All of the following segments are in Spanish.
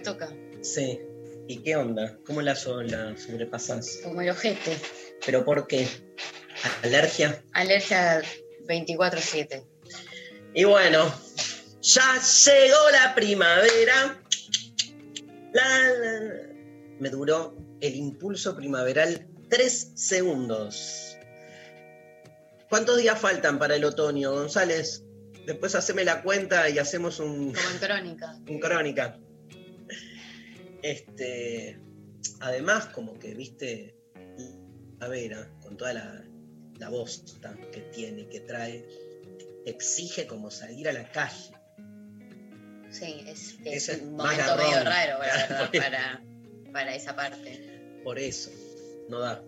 que toca. Sí. ¿Y qué onda? ¿Cómo la, so- la sobrepasas? Como el ojete. ¿Pero por qué? ¿Alergia? Alergia 24-7. Y bueno, ya llegó la primavera. La, la, la. Me duró el impulso primaveral tres segundos. ¿Cuántos días faltan para el otoño, González? Después haceme la cuenta y hacemos un, Como en crónica. un crónica. Este, además, como que viste a Vera, con toda la, la bosta que tiene, que trae, exige como salir a la calle. Sí, es, Ese es es un momento medio raro, eso. para, para esa parte. Por eso, no da.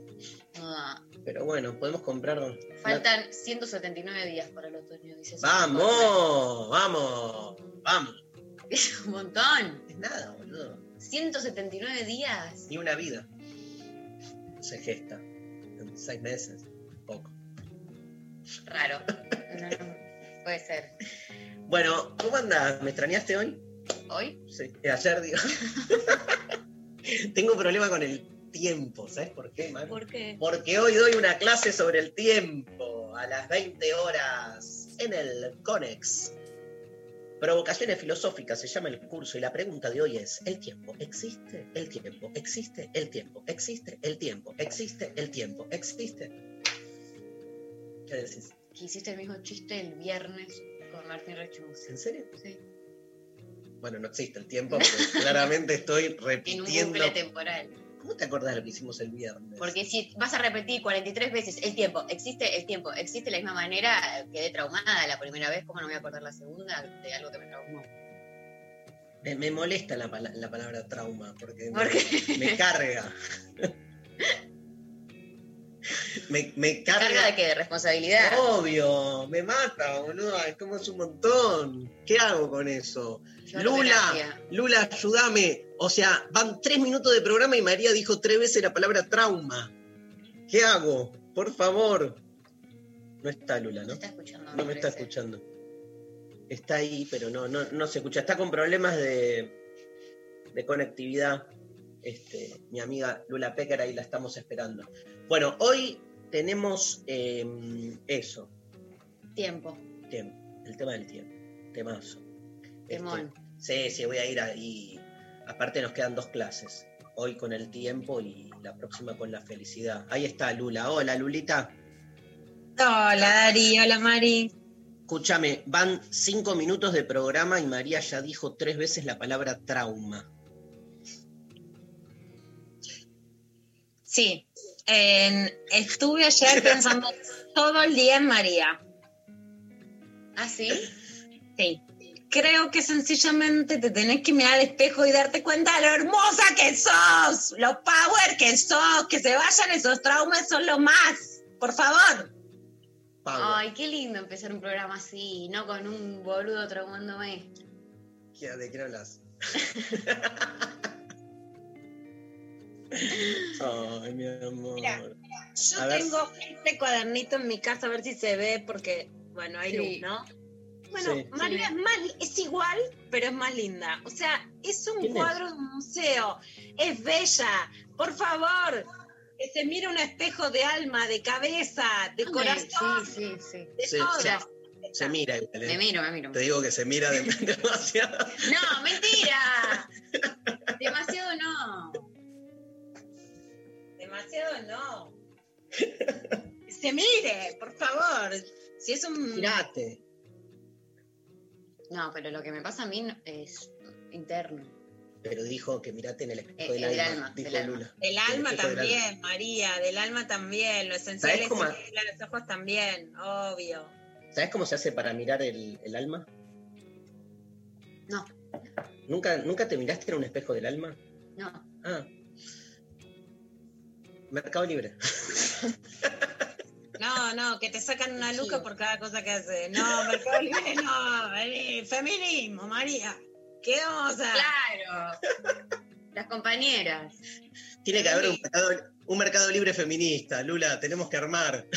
No da. Pero bueno, podemos comprar. una- Faltan 179 días para el otoño, dice. ¡Vamos! ¡Vamos! ¡Vamos! Es un montón. Es nada, boludo. 179 días. Ni una vida se gesta en seis meses. Poco. Raro. No, puede ser. Bueno, ¿cómo andás? ¿Me extrañaste hoy? ¿Hoy? Sí, eh, ayer digo. Tengo un problema con el tiempo, ¿sabes por qué, man? ¿Por qué? Porque hoy doy una clase sobre el tiempo a las 20 horas en el CONEX. Provocaciones filosóficas se llama el curso y la pregunta de hoy es, ¿el tiempo existe? ¿El tiempo existe? ¿El tiempo existe? ¿El tiempo existe? ¿El tiempo existe? ¿Qué decís? Que hiciste el mismo chiste el viernes con Martín Rechus. ¿En serio? Sí. Bueno, no existe el tiempo, porque claramente estoy En un repitiendo. bucle temporal. ¿Cómo te acordás de lo que hicimos el viernes? Porque si vas a repetir 43 veces el tiempo, existe el tiempo, existe la misma manera, quedé traumada la primera vez, ¿cómo no me voy a acordar la segunda de algo que me traumó? Me, me molesta la, pala- la palabra trauma, porque me carga. me, me carga. ¿Carga de qué? ¿De responsabilidad? Obvio, me mata, boludo. Es como es un montón. ¿Qué hago con eso? Lula. Lula, ayúdame. O sea, van tres minutos de programa y María dijo tres veces la palabra trauma. ¿Qué hago? Por favor. No está Lula, No ¿no? está escuchando. No me está escuchando. Está ahí, pero no, no, no se escucha. Está con problemas de, de conectividad. Este, mi amiga Lula Pecker, ahí la estamos esperando. Bueno, hoy tenemos eh, eso, Tiempo, tiempo, el tema del tiempo. Temazo. temón. Este, sí, sí, voy a ir ahí. Aparte nos quedan dos clases. Hoy con el tiempo y la próxima con la felicidad. Ahí está Lula. Hola, Lulita. Hola Dari, hola Mari. Escúchame, van cinco minutos de programa y María ya dijo tres veces la palabra trauma. Sí, en- estuve ayer pensando todo el día en María. ¿Ah, sí? Sí. Creo que sencillamente te tenés que mirar al espejo y darte cuenta de lo hermosa que sos, lo power que sos, que se vayan esos traumas, son lo más. Por favor. Ay, qué lindo empezar un programa así, no con un boludo traumándome. ¿qué- ¿de qué hablas? Ay, mi amor. Mira, yo tengo este cuadernito en mi casa, a ver si se ve, porque, bueno, hay sí. luz, ¿no? Bueno, María. Es, igual, pero es más linda. O sea, es un cuadro de un museo. Es bella. Por favor, que se mire un espejo de alma, de cabeza, de corazón. Sí, sí, sí. Todo. Se, se mira igual. ¿eh? Me miro, me miro. Te digo que se mira demasiado. no, mentira. demasiado no demasiado no. Se mire, por favor. Si es un. Mirate. No, pero lo que me pasa a mí es interno. Pero dijo que mirate en el espejo eh, del, alma. dijo del, alma. Alma también. María, del alma también. Lo esencial es cómo... los ojos también, obvio. ¿Sabes cómo se hace para mirar el, alma? No. ¿Nunca, ¿Nunca te miraste en un espejo del alma? No. Ah, Mercado Libre. No, no, que te sacan una luca por cada cosa que haces. No, Mercado Libre no. vení, Feminismo, María. ¿Qué vamos a...? Claro. Las compañeras. Tiene que haber un mercado, un mercado libre feminista, Lula, tenemos que armar.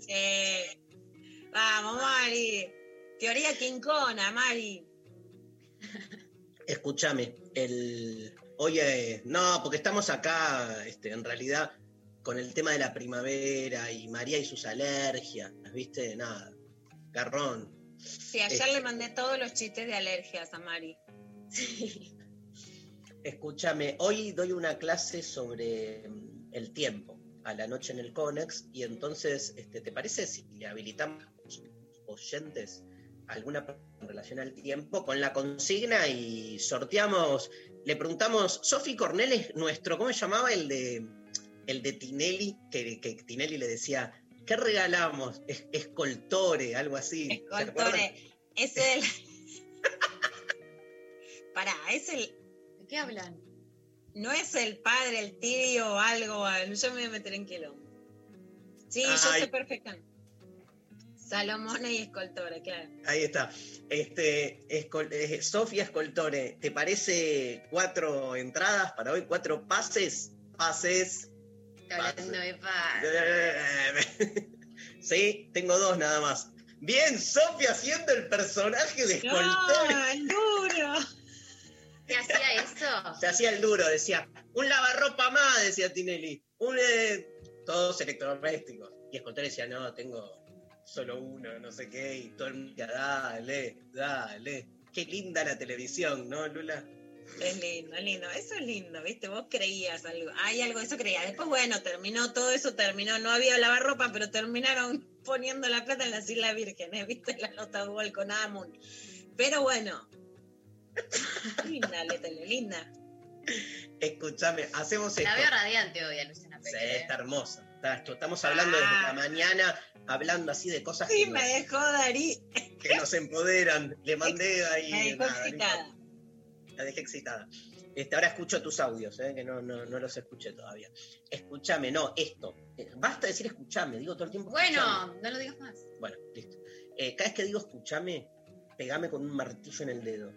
Sí. Vamos, Mari. Teoría quincona, Mari. Escúchame, el. Oye, no, porque estamos acá, este, en realidad, con el tema de la primavera y María y sus alergias, ¿viste? Nada. Garrón. Sí, ayer le mandé todos los chistes de alergias a Mari. Sí. Escúchame, hoy doy una clase sobre mm, el tiempo a la noche en el Conex y entonces, este, ¿te parece si le habilitamos oyentes alguna en relación al tiempo con la consigna y sorteamos, le preguntamos, Sofi Cornell es nuestro, ¿cómo se llamaba el de el de Tinelli? Que, que Tinelli le decía, ¿qué regalamos? Es, escoltore, algo así. Escoltore. Es el. Pará, es el. ¿De qué hablan? No es el padre, el tío o algo. al- Yo me voy a meter en quilombo. Sí, yo Ay. sé perfectamente. Salomona y Escoltore, claro. Ahí está. Este, Escol- eh, Sofía Escoltore, ¿te parece cuatro entradas para hoy? ¿Cuatro pases? Pases. Hablando de paz. Sí, tengo dos nada más. Bien, Sofía haciendo el personaje de Escoltore. ¡No, el duro! ¿Qué hacía eso? Se hacía el duro, decía, un lavarropa más, decía Tinelli. Un, eh, todos electrodomésticos. Y Escoltore decía, no, tengo solo uno, no sé qué. Y todo el mundo dale, dale. Qué linda la televisión, ¿no, Lula? Es lindo, es lindo. Eso es lindo, ¿viste? Vos creías algo. Hay algo, eso creías. Después, bueno, terminó todo eso, terminó. No había lavarropa, pero terminaron poniendo la plata en las Islas Vírgenes, ¿viste? La nota Google con Amun. Pero bueno. Linda, la tele, linda. Escúchame, hacemos esto. La veo radiante hoy a Luciana Sí, Pequeña. está hermosa. Está- estamos hablando desde la Ah. mañana, hablando así de cosas Sí, que, me nos, dejó Darí. que nos empoderan. Le mandé ahí. Me dejó nada, no excitada. importa. La dejé excitada. Este, ahora escucho tus audios, eh, que no, no, no los escuché todavía. Escúchame, no, esto. Eh, Basta decir escúchame, digo todo el tiempo. Bueno, no lo digas más. Bueno, listo. Eh, cada vez que digo escúchame, pegame con un martillo en el dedo.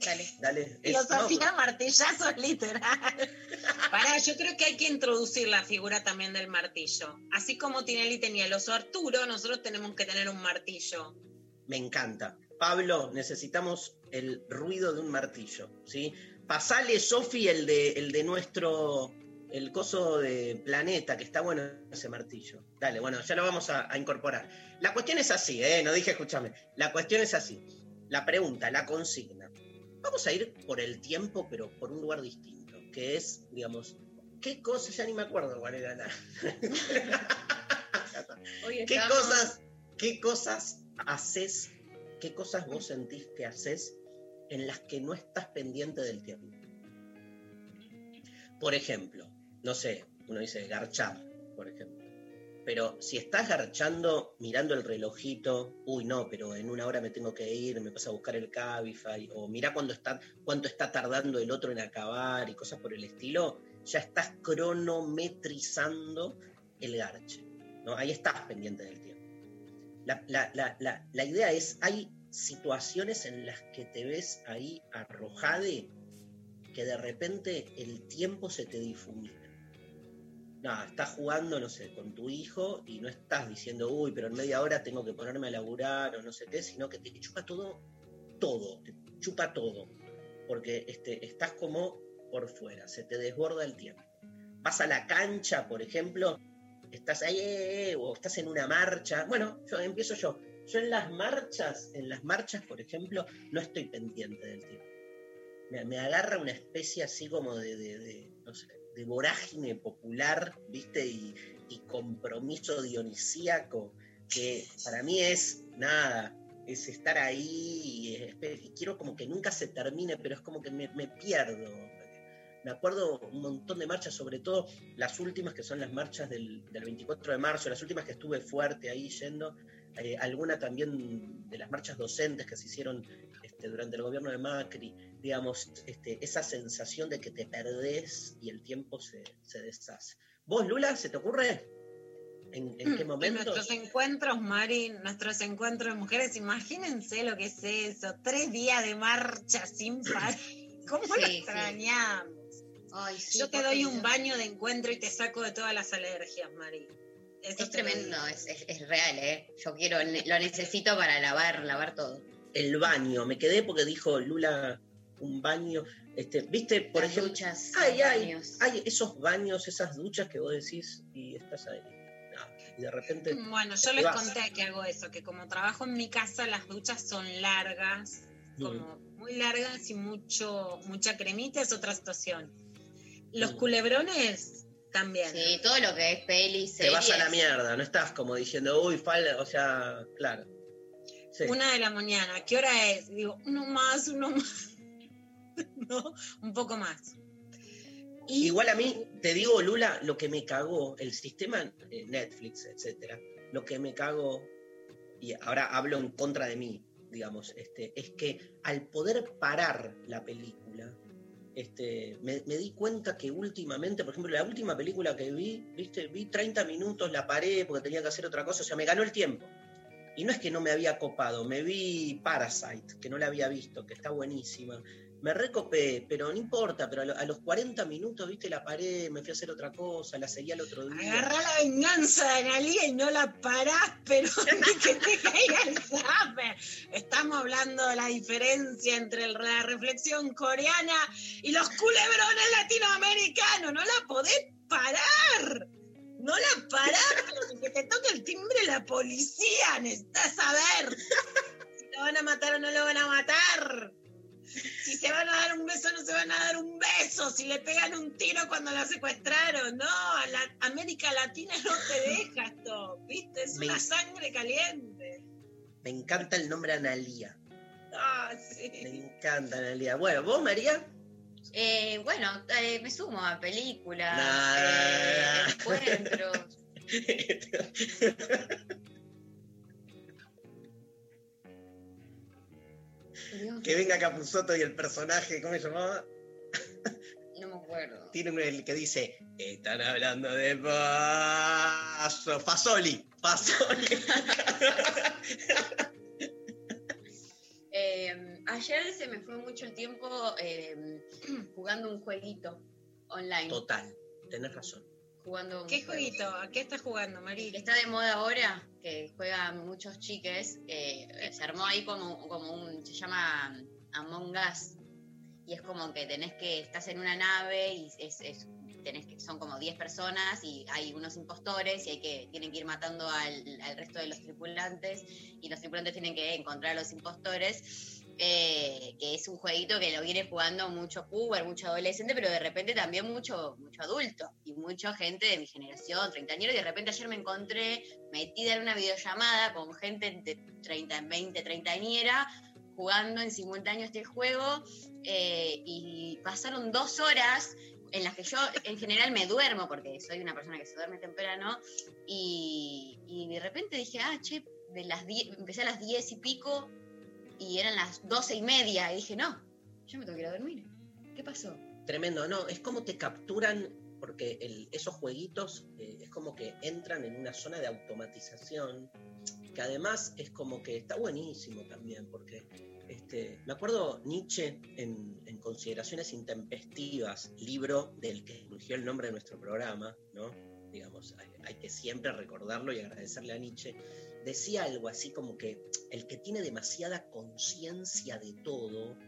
Dale. Dale. Filosofía martillazos literal. Pará, yo creo que hay que introducir la figura también del martillo. Así como Tinelli tenía el oso Arturo, nosotros tenemos que tener un martillo. Me encanta. Pablo, necesitamos el ruido de un martillo, ¿sí? Pasale, Sofi, el de, el de nuestro, el coso de planeta, que está bueno ese martillo. Dale, bueno, ya lo vamos a, a incorporar. La cuestión es así, ¿eh? No dije, escúchame. La cuestión es así. La pregunta, la consigna. Vamos a ir por el tiempo, pero por un lugar distinto, que es, digamos, ¿qué cosas? Ya ni me acuerdo cuál era la... Hoy ¿Qué cosas, ¿Qué cosas haces, qué cosas vos sentís que haces en las que no estás pendiente del tiempo? Por ejemplo, no sé, uno dice garchar, por ejemplo. Pero si estás garchando mirando el relojito, uy no, pero en una hora me tengo que ir, me pasa a buscar el Cabify, o mira cuándo está, cuánto está tardando el otro en acabar y cosas por el estilo, ya estás cronometrizando el garche. ¿no? Ahí estás pendiente del tiempo. La, la- la- la- la idea es, hay situaciones en las que te ves ahí arrojade que de repente el tiempo se te difumina. No, estás jugando, no sé, con tu hijo y no estás diciendo, uy, pero en media hora tengo que ponerme a laburar o no sé qué, sino que te chupa todo, todo, te chupa todo. Porque este, estás como por fuera, se te desborda el tiempo. Vas a la cancha, por ejemplo, estás ahí eh, eh, o estás en una marcha. Bueno, yo empiezo yo. Yo en las marchas, en las marchas, por ejemplo, no estoy pendiente del tiempo. Me, me agarra una especie así como de, de- de, no sé, de vorágine popular, ¿viste? Y, compromiso dionisíaco que para mí es nada, es estar ahí y, quiero como que nunca se termine, pero es como que me, pierdo. Me acuerdo un montón de marchas, sobre todo las últimas que son las marchas del, del 24 de marzo, las últimas que estuve fuerte ahí yendo, eh, alguna también de las marchas docentes que se hicieron este, durante el gobierno de Macri, digamos, este, esa sensación de que te perdés y el tiempo se, se deshace. ¿Vos, Lula, se te ocurre? ¿En, en qué En momento? nuestros encuentros, Mari, nuestros encuentros de mujeres, imagínense lo que es eso, tres días de marcha sin parar. ¿Cómo lo Sí, sí. extrañamos? Ay, sí, Yo te doy un baño de encuentro y te saco de todas las alergias, Mari. Eso Es lo tremendo, es- es real, ¿eh? Yo quiero, lo necesito para lavar, lavar todo. El baño, me quedé porque dijo Lula un baño. Este, ¿Viste, por Las ejemplo? duchas, Ay, los ay, baños. hay esos baños, esas duchas que vos decís y estás ahí. No, y de repente. Bueno, yo les vas. conté que hago eso, que como trabajo en mi casa, las duchas son largas, como muy largas y mucho, mucha cremita es otra situación. Los Mm. culebrones también. Sí, todo lo que es peli, te vas a la mierda, no estás como diciendo, uy, falta, o sea, claro. Sí. Una de la mañana, ¿qué hora es? Digo, uno más, uno más. ¿No? Un poco más. Y Igual a mí, te digo, Lula, lo que me cagó, el sistema Netflix, etcétera, lo que me cagó, y ahora hablo en contra de mí, digamos, este, es que al poder parar la película, este, me, me di cuenta que últimamente, por ejemplo, la última película que vi, viste, vi 30 minutos, la paré porque tenía que hacer otra cosa, o sea, me ganó el tiempo. Y no es que no me había copado, me vi Parasite, que no la había visto, que está buenísima. Me recopé, pero no importa, pero a, lo- a los 40 minutos, viste, la paré, me fui a hacer otra cosa, la seguía el otro día. agarrá la venganza de Analia y no la parás, pero ni que te caiga el zape. Estamos hablando de la diferencia entre la reflexión coreana y los culebrones latinoamericanos. No la podés parar. No la parás, pero que te toque el timbre la policía. Necesitas saber si lo van a matar o no lo van a matar. Si se van a dar un beso o no se van a dar un beso. Si le pegan un tiro cuando la secuestraron. No, a la América Latina no te deja esto. ¿Viste? Es Me- una sangre caliente. Me encanta el nombre Analía. Ah, Me sí. encanta Analía. Bueno, ¿vos, María? Eh, bueno, eh, me sumo a películas, Nah. eh, encuentros. Que venga Capuzoto y el personaje, ¿cómo se llamaba? no me acuerdo. Tiene uno el que dice, están hablando de paso. Fasoli, Fasoli. Ayer se me fue mucho el tiempo eh, jugando un jueguito online. Total, tenés razón. Jugando un ¿Qué jueguito? ¿A qué estás jugando, María? está de moda ahora, que juegan muchos chiques, eh, se armó ahí como, como un, se llama Among Us, y es como que tenés que, estás en una nave y es, es- tenés que, son como 10 personas y hay unos impostores y hay que, tienen que ir matando al, al resto de los tripulantes y los tripulantes tienen que encontrar a los impostores. Eh, que es un jueguito que lo viene jugando mucho puber, mucho adolescente, pero de repente también mucho, mucho adulto y mucha gente de mi generación, treintañero, y de repente ayer me encontré metida en una videollamada con gente de 30, 20, treintañera, jugando en simultáneo este juego, eh, y pasaron dos horas en las que yo en general me duermo, porque soy una persona que se duerme temprano, y, y de repente dije, ah, che, de las 10 empecé a las 10 y pico, y eran las 12 y media, y dije, no, yo me tengo que ir a dormir. ¿Qué pasó? Tremendo, no, es como te capturan, porque el- esos jueguitos eh, es como que entran en una zona de automatización, que además es como que está buenísimo también, porque este, me acuerdo Nietzsche en, en Consideraciones Intempestivas, libro del que surgió el nombre de nuestro programa, ¿no? Digamos, hay, hay que siempre recordarlo y agradecerle a Nietzsche, decía algo así como que el que tiene demasiada conciencia de todo,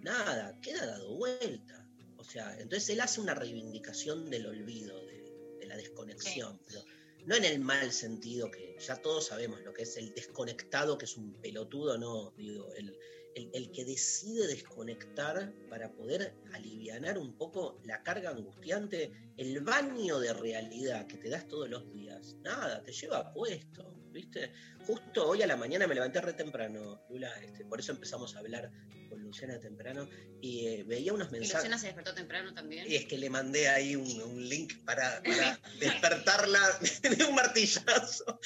nada, queda dado vuelta. O sea, entonces él hace una reivindicación del olvido, de, de la desconexión, pero no en el mal sentido que ya todos sabemos lo que es el desconectado, que es un pelotudo, no, digo, el, el- el que decide desconectar para poder alivianar un poco la carga angustiante, el baño de realidad que te das todos los días, nada, te lleva puesto. ¿Viste? Justo hoy a la mañana me levanté re temprano, Lula, este, por eso empezamos a hablar con Luciana temprano, y eh, veía unos Y mensajes. Luciana se despertó temprano también. Y es que le mandé ahí un, un link para, para despertarla de un martillazo.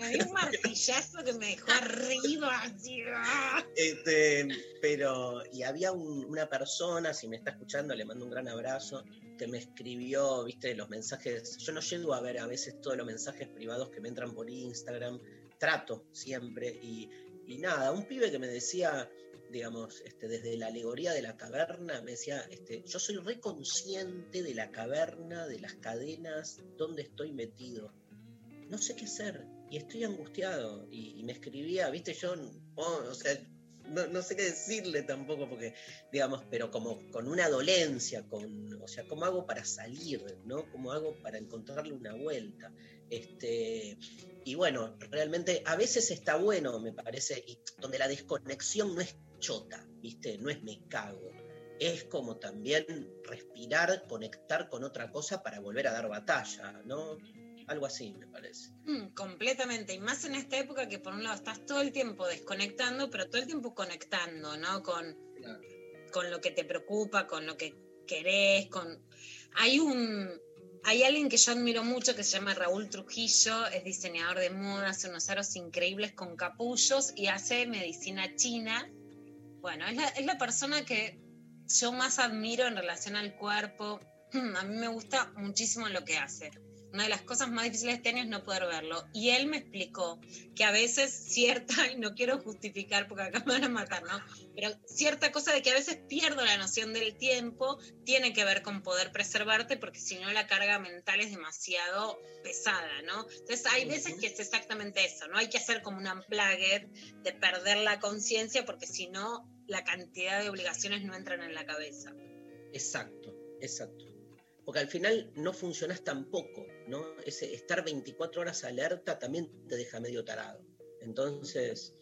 Me dio un martillazo que me dejó arriba. ¡ah! Este, pero, y había un- una persona, si me está escuchando, le mando un gran abrazo, me escribió, viste, los mensajes. Yo no llego a ver a veces todos los mensajes privados que me entran por Instagram, trato siempre, y, y nada, un pibe que me decía, digamos, este, desde la alegoría de la caverna, me decía, este, yo soy reconsciente de la caverna, de las cadenas, donde estoy metido. No sé qué hacer y estoy angustiado. Y, y me escribía, viste, yo, oh, o sea, no, no sé qué decirle tampoco, porque, digamos, pero como con una dolencia, con, o sea, ¿cómo hago para salir, no? ¿Cómo hago para encontrarle una vuelta? Este, y bueno, realmente a veces está bueno, me parece, donde la desconexión no es chota, ¿viste? No es me cago. Es como también respirar, conectar con otra cosa para volver a dar batalla, ¿no? Algo así, me parece. Mm, completamente. Y más en esta época que por un lado estás todo el tiempo desconectando, pero todo el tiempo conectando, ¿no? Con, con lo que te preocupa, con lo que querés, con... Hay un... Hay alguien que yo admiro mucho que se llama Raúl Trujillo, es diseñador de moda, hace unos aros increíbles con capullos y hace medicina china. Bueno, es la, es la persona que yo más admiro en relación al cuerpo. A mí me gusta muchísimo lo que hace. Una de las cosas más difíciles de este año es no poder verlo. Y él me explicó que a veces cierta, y no quiero justificar porque acá me van a matar, ¿no? Pero cierta cosa de que a veces pierdo la noción del tiempo tiene que ver con poder preservarte porque si no la carga mental es demasiado pesada, ¿no? Entonces hay veces que es exactamente eso, ¿no? Hay que hacer como un unplugged de perder la conciencia porque si no la cantidad de obligaciones no entran en la cabeza. Exacto, exacto. Porque al final no funcionás tampoco, ¿no? Ese estar 24 horas alerta también te deja medio tarado. Entonces,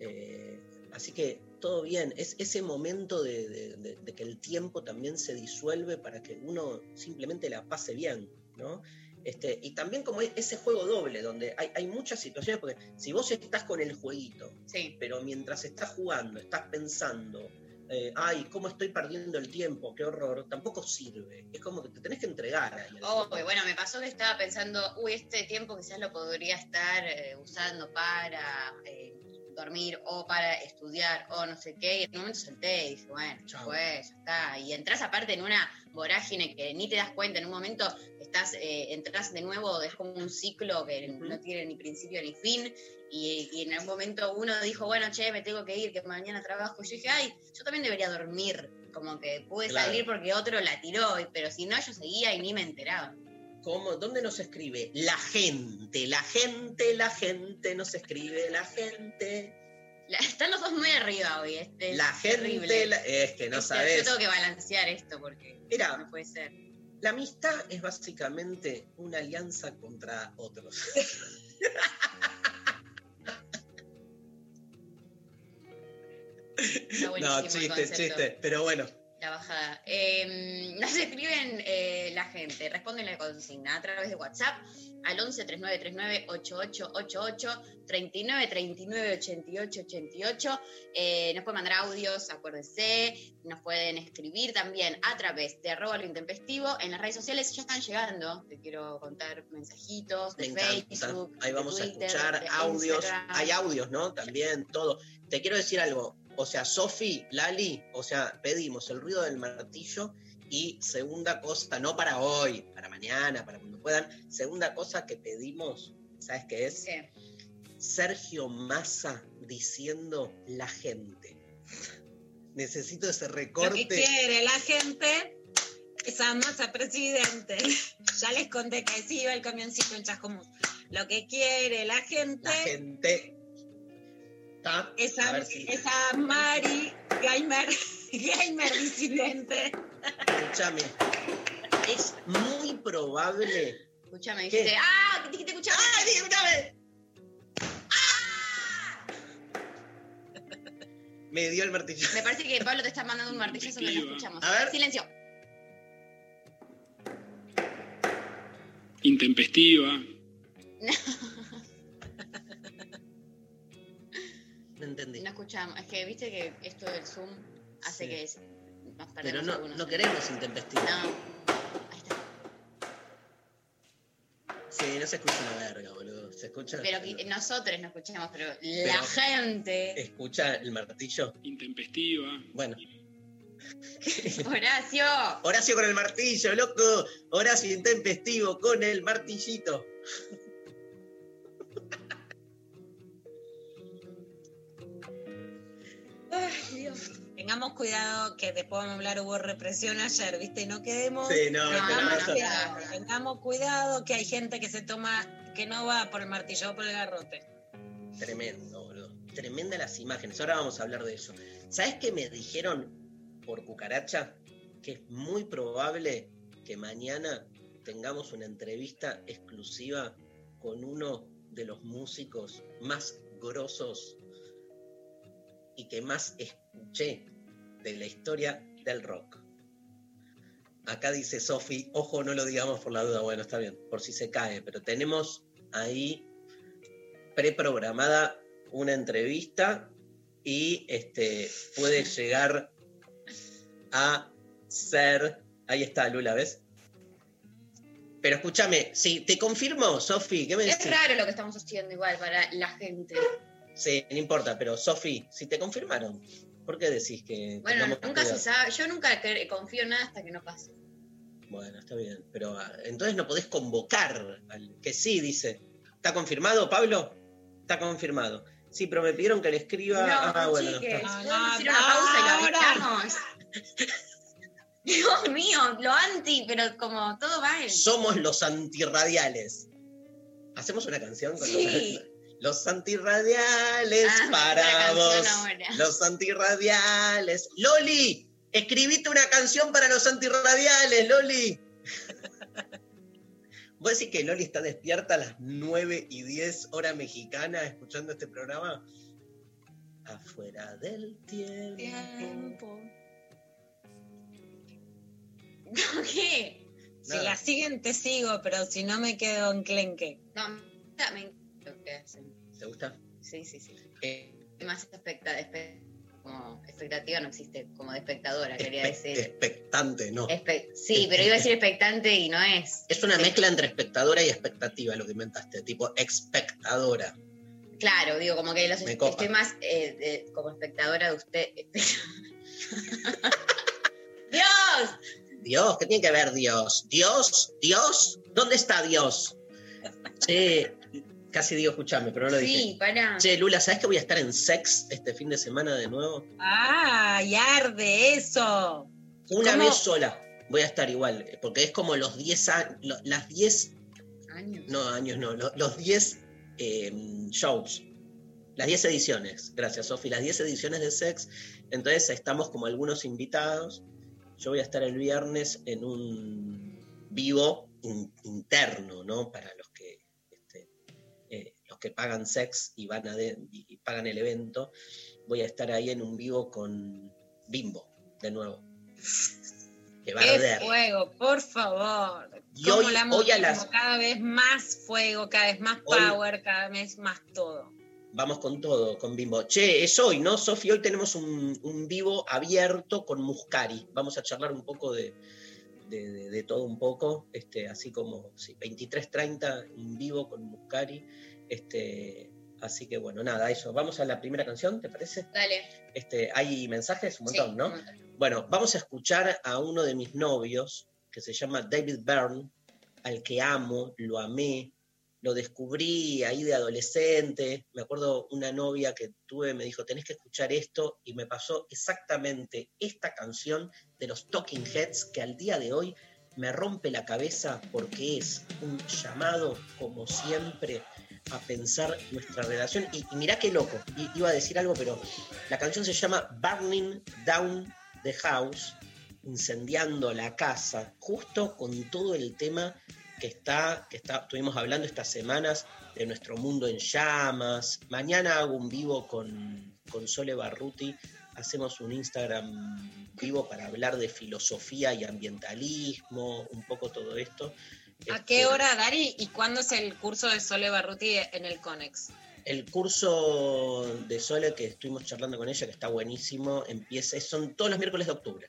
eh, así que todo bien, es ese momento de, de- de- de que el tiempo también se disuelve para que uno simplemente la pase bien, ¿no? Este, y también como ese juego doble, donde hay, hay muchas situaciones, porque si vos estás con el jueguito, Sí. pero mientras estás jugando, estás pensando, eh, ay, ¿cómo estoy perdiendo el tiempo? Qué horror, tampoco sirve. Es como que te tenés que entregar ahí. Oh, bueno, me pasó que estaba pensando, uy, este tiempo quizás lo podría estar eh, usando para eh, dormir o para estudiar o no sé qué. Y en un momento solté y dije, bueno, pues ya está. Y entras aparte en una vorágine que ni te das cuenta. En un momento estás, eh, entras de nuevo, es como un ciclo que no tiene ni principio ni fin. Y, y en algún momento uno dijo, bueno, che, me tengo que ir, que mañana trabajo. Y yo dije, ay, yo también debería dormir. Como que pude Claro. salir porque otro la tiró, pero si no, yo seguía y ni me enteraba. ¿Cómo? ¿Dónde nos escribe? La gente, la gente, la gente nos escribe, la gente. La- están los dos muy arriba hoy. Este, La es gente, la- es que no Este, sabes. Yo tengo que balancear esto porque Mira, no puede ser. la amistad es básicamente una alianza contra otros. No, chiste, chiste. Pero bueno, La bajada. Eh, nos escriben eh, la gente, responden la consigna a través de WhatsApp al 11 3939 8888 39 39 88 88. Eh, nos pueden mandar audios, acuérdense. Nos pueden escribir también a través de arroba lo intempestivo. En las redes sociales ya están llegando. Te quiero contar mensajitos me de. Facebook. Ahí de vamos a escuchar audios. Instagram. Hay audios, ¿no? También todo. Te quiero decir algo. O sea, Sofi, Lali, o sea, pedimos el ruido del martillo y segunda cosa, no para hoy, para mañana, para cuando puedan. Segunda cosa que pedimos, ¿sabes qué es? ¿Qué? Sergio Massa diciendo la gente. Necesito ese Lo que recorte. quiere la gente es a Massa presidente. Ya les conté que sí iba el camioncito en Chascomús. Lo que quiere la gente, La gente. ¿Está? es, A a, ver si- es a Mari Gamer, gamer disidente. Escúchame. Es muy probable. Escuchame, ¿Qué? dijiste, ¡ah! que te escuchame! ¡Ay, escúchame! Me dio el martillo. Me parece que Pablo te está mandando un martillazo que no escuchamos. A ver. Silencio. intempestiva, entendí. No escuchamos. Es que viste que esto del Zoom hace Sí. que es- nos Pero no, algunos. no queremos intempestivo. No. Ahí está. Sí, no se escucha una verga, boludo. Se escucha. Pero que nosotros no escuchamos, pero, la Pero- gente. Escucha el martillo. Intempestiva. Bueno. Horacio. Horacio con el martillo, loco. Horacio intempestivo con el martillito. Tengamos cuidado que después vamos a hablar, hubo represión ayer, ¿viste? Y no quedemos. Sí, no, No, no, razón. Cuidado, Tengamos cuidado que hay gente que se toma, que no va por el martillo, va por el garrote. Tremendo, boludo. Tremenda las imágenes. Ahora vamos a hablar de eso. ¿Sabes qué me dijeron por cucaracha? Que es muy probable que mañana tengamos una entrevista exclusiva con uno de los músicos más grosos y que más escuché de la historia del rock. Acá dice Sofi, ojo, no lo digamos por la duda, bueno, está bien, por si se cae, pero tenemos ahí preprogramada una entrevista y este puede llegar a ser. Ahí está, Lula, ¿ves? Pero escúchame, si te confirmo, Sofi, ¿qué me Es decís? raro lo que estamos haciendo igual para la gente. Sí, no importa, pero Sofi, si te confirmaron, ¿por qué decís que.? Bueno, nunca se sabe. Yo nunca confío en nada hasta que no pase. Bueno, está bien, pero ah, entonces no podés convocar al que sí, dice. ¿Está confirmado, Pablo? Está confirmado. Sí, pero me pidieron que le escriba. ah, bueno, chiques, No, ir a una pausa y lo. Dios mío, lo anti, pero como todo mal. Somos los antirradiales. ¿Hacemos una canción con Sí. los, los antirradiales Ah, para vos? Los antirradiales. Loli, escribiste una canción para los antirradiales, Loli. ¿Vos decís que Loli está despierta a las 9 y 10 hora mexicana escuchando este programa? Afuera del tiempo. Tiempo. ¿Qué? Si la siguen, te sigo, pero si no me quedo en clenque. No, me encanta lo que hacen. ¿Te gusta? Sí, sí, sí. Eh, Más expecta, como expectativa no existe, como de espectadora, quería decir. expectante, no. Espe- sí, pero iba a decir expectante y no es. Es una mezcla entre espectadora y expectativa lo que inventaste, tipo expectadora. Claro, digo, como que los estoy más eh, como espectadora de usted. ¡Dios! Dios, ¿qué tiene que ver Dios? ¿Dios? ¿Dios? ¿Dónde está Dios? Che, casi digo, escúchame, pero no lo dije. Sí, para. Che, Lula, ¿sabes que voy a estar en Sex este fin de semana de nuevo? ¡Ah! ¡Y arde eso! Una ¿Cómo? vez sola. Voy a estar igual, porque es como los 10 años, las 10, Años. no años, no, lo- los 10 eh, shows. Las 10 ediciones, gracias Sofi, las 10 ediciones de Sex. Entonces estamos como algunos invitados. Yo voy a estar el viernes en un vivo in- interno, ¿no? Para los que pagan Sex y, van a de- y pagan el evento. Voy a estar ahí en un vivo con Bimbo, de nuevo. Que va a ¡Qué arder. fuego, por favor! Y ¿Cómo hoy- la hoy a movemos? las- Cada vez más fuego, cada vez más Hoy- power, cada vez más todo. Vamos con todo, con Bimbo. Che, es hoy, ¿no, Sofi? Hoy tenemos un, un vivo abierto con Muscari. Vamos a charlar un poco de, de- de- de todo un poco, este, así como sí, 23.30, un vivo con Muscari. Este, así que bueno, nada, eso. Vamos a la primera canción, ¿te parece? Dale. Este, hay mensajes, un montón, Sí, ¿no? un montón. Bueno, vamos a escuchar a uno de mis novios, que se llama David Byrne, al que amo, lo amé, lo descubrí ahí de adolescente. Me acuerdo una novia que tuve me dijo, tenés que escuchar esto, y me pasó exactamente esta canción de los Talking Heads, que al día de hoy me rompe la cabeza porque es un llamado, como siempre, a pensar nuestra relación. Y, y mirá qué loco, iba a decir algo, pero la canción se llama Burning Down the House, incendiando la casa, justo con todo el tema que está, que está, estuvimos hablando estas semanas de nuestro mundo en llamas. Mañana hago un vivo con, con Sole Barruti, hacemos un Instagram vivo para hablar de filosofía y ambientalismo, un poco todo esto. ¿A Este, qué hora, Dari? ¿Y cuándo es el curso de Sole Barruti en el Conex? El curso de Sole que estuvimos charlando con ella, que está buenísimo, empieza, son todos los miércoles de octubre.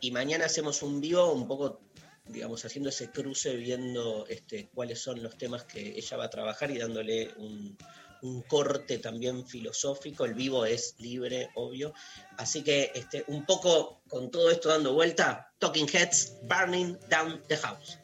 Y mañana hacemos un vivo un poco, digamos, haciendo ese cruce, viendo este, cuáles son los temas que ella va a trabajar y dándole un, un corte también filosófico. El vivo es libre, obvio. Así que este, un poco con todo esto dando vuelta, Talking Heads, Burning Down the House.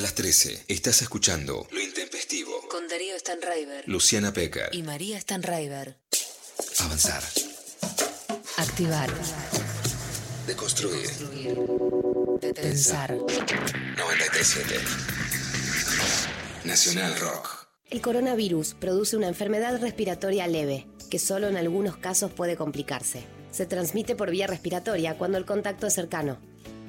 Hasta las 13 estás escuchando Lo Intempestivo. Con Darío Stanraiver. Luciana Pecker. Y María Stanraiver. Avanzar. Activar. Deconstruir. Pensar. 937. Nacional Rock. El coronavirus produce una enfermedad respiratoria leve, que solo en algunos casos puede complicarse. Se transmite por vía respiratoria cuando el contacto es cercano.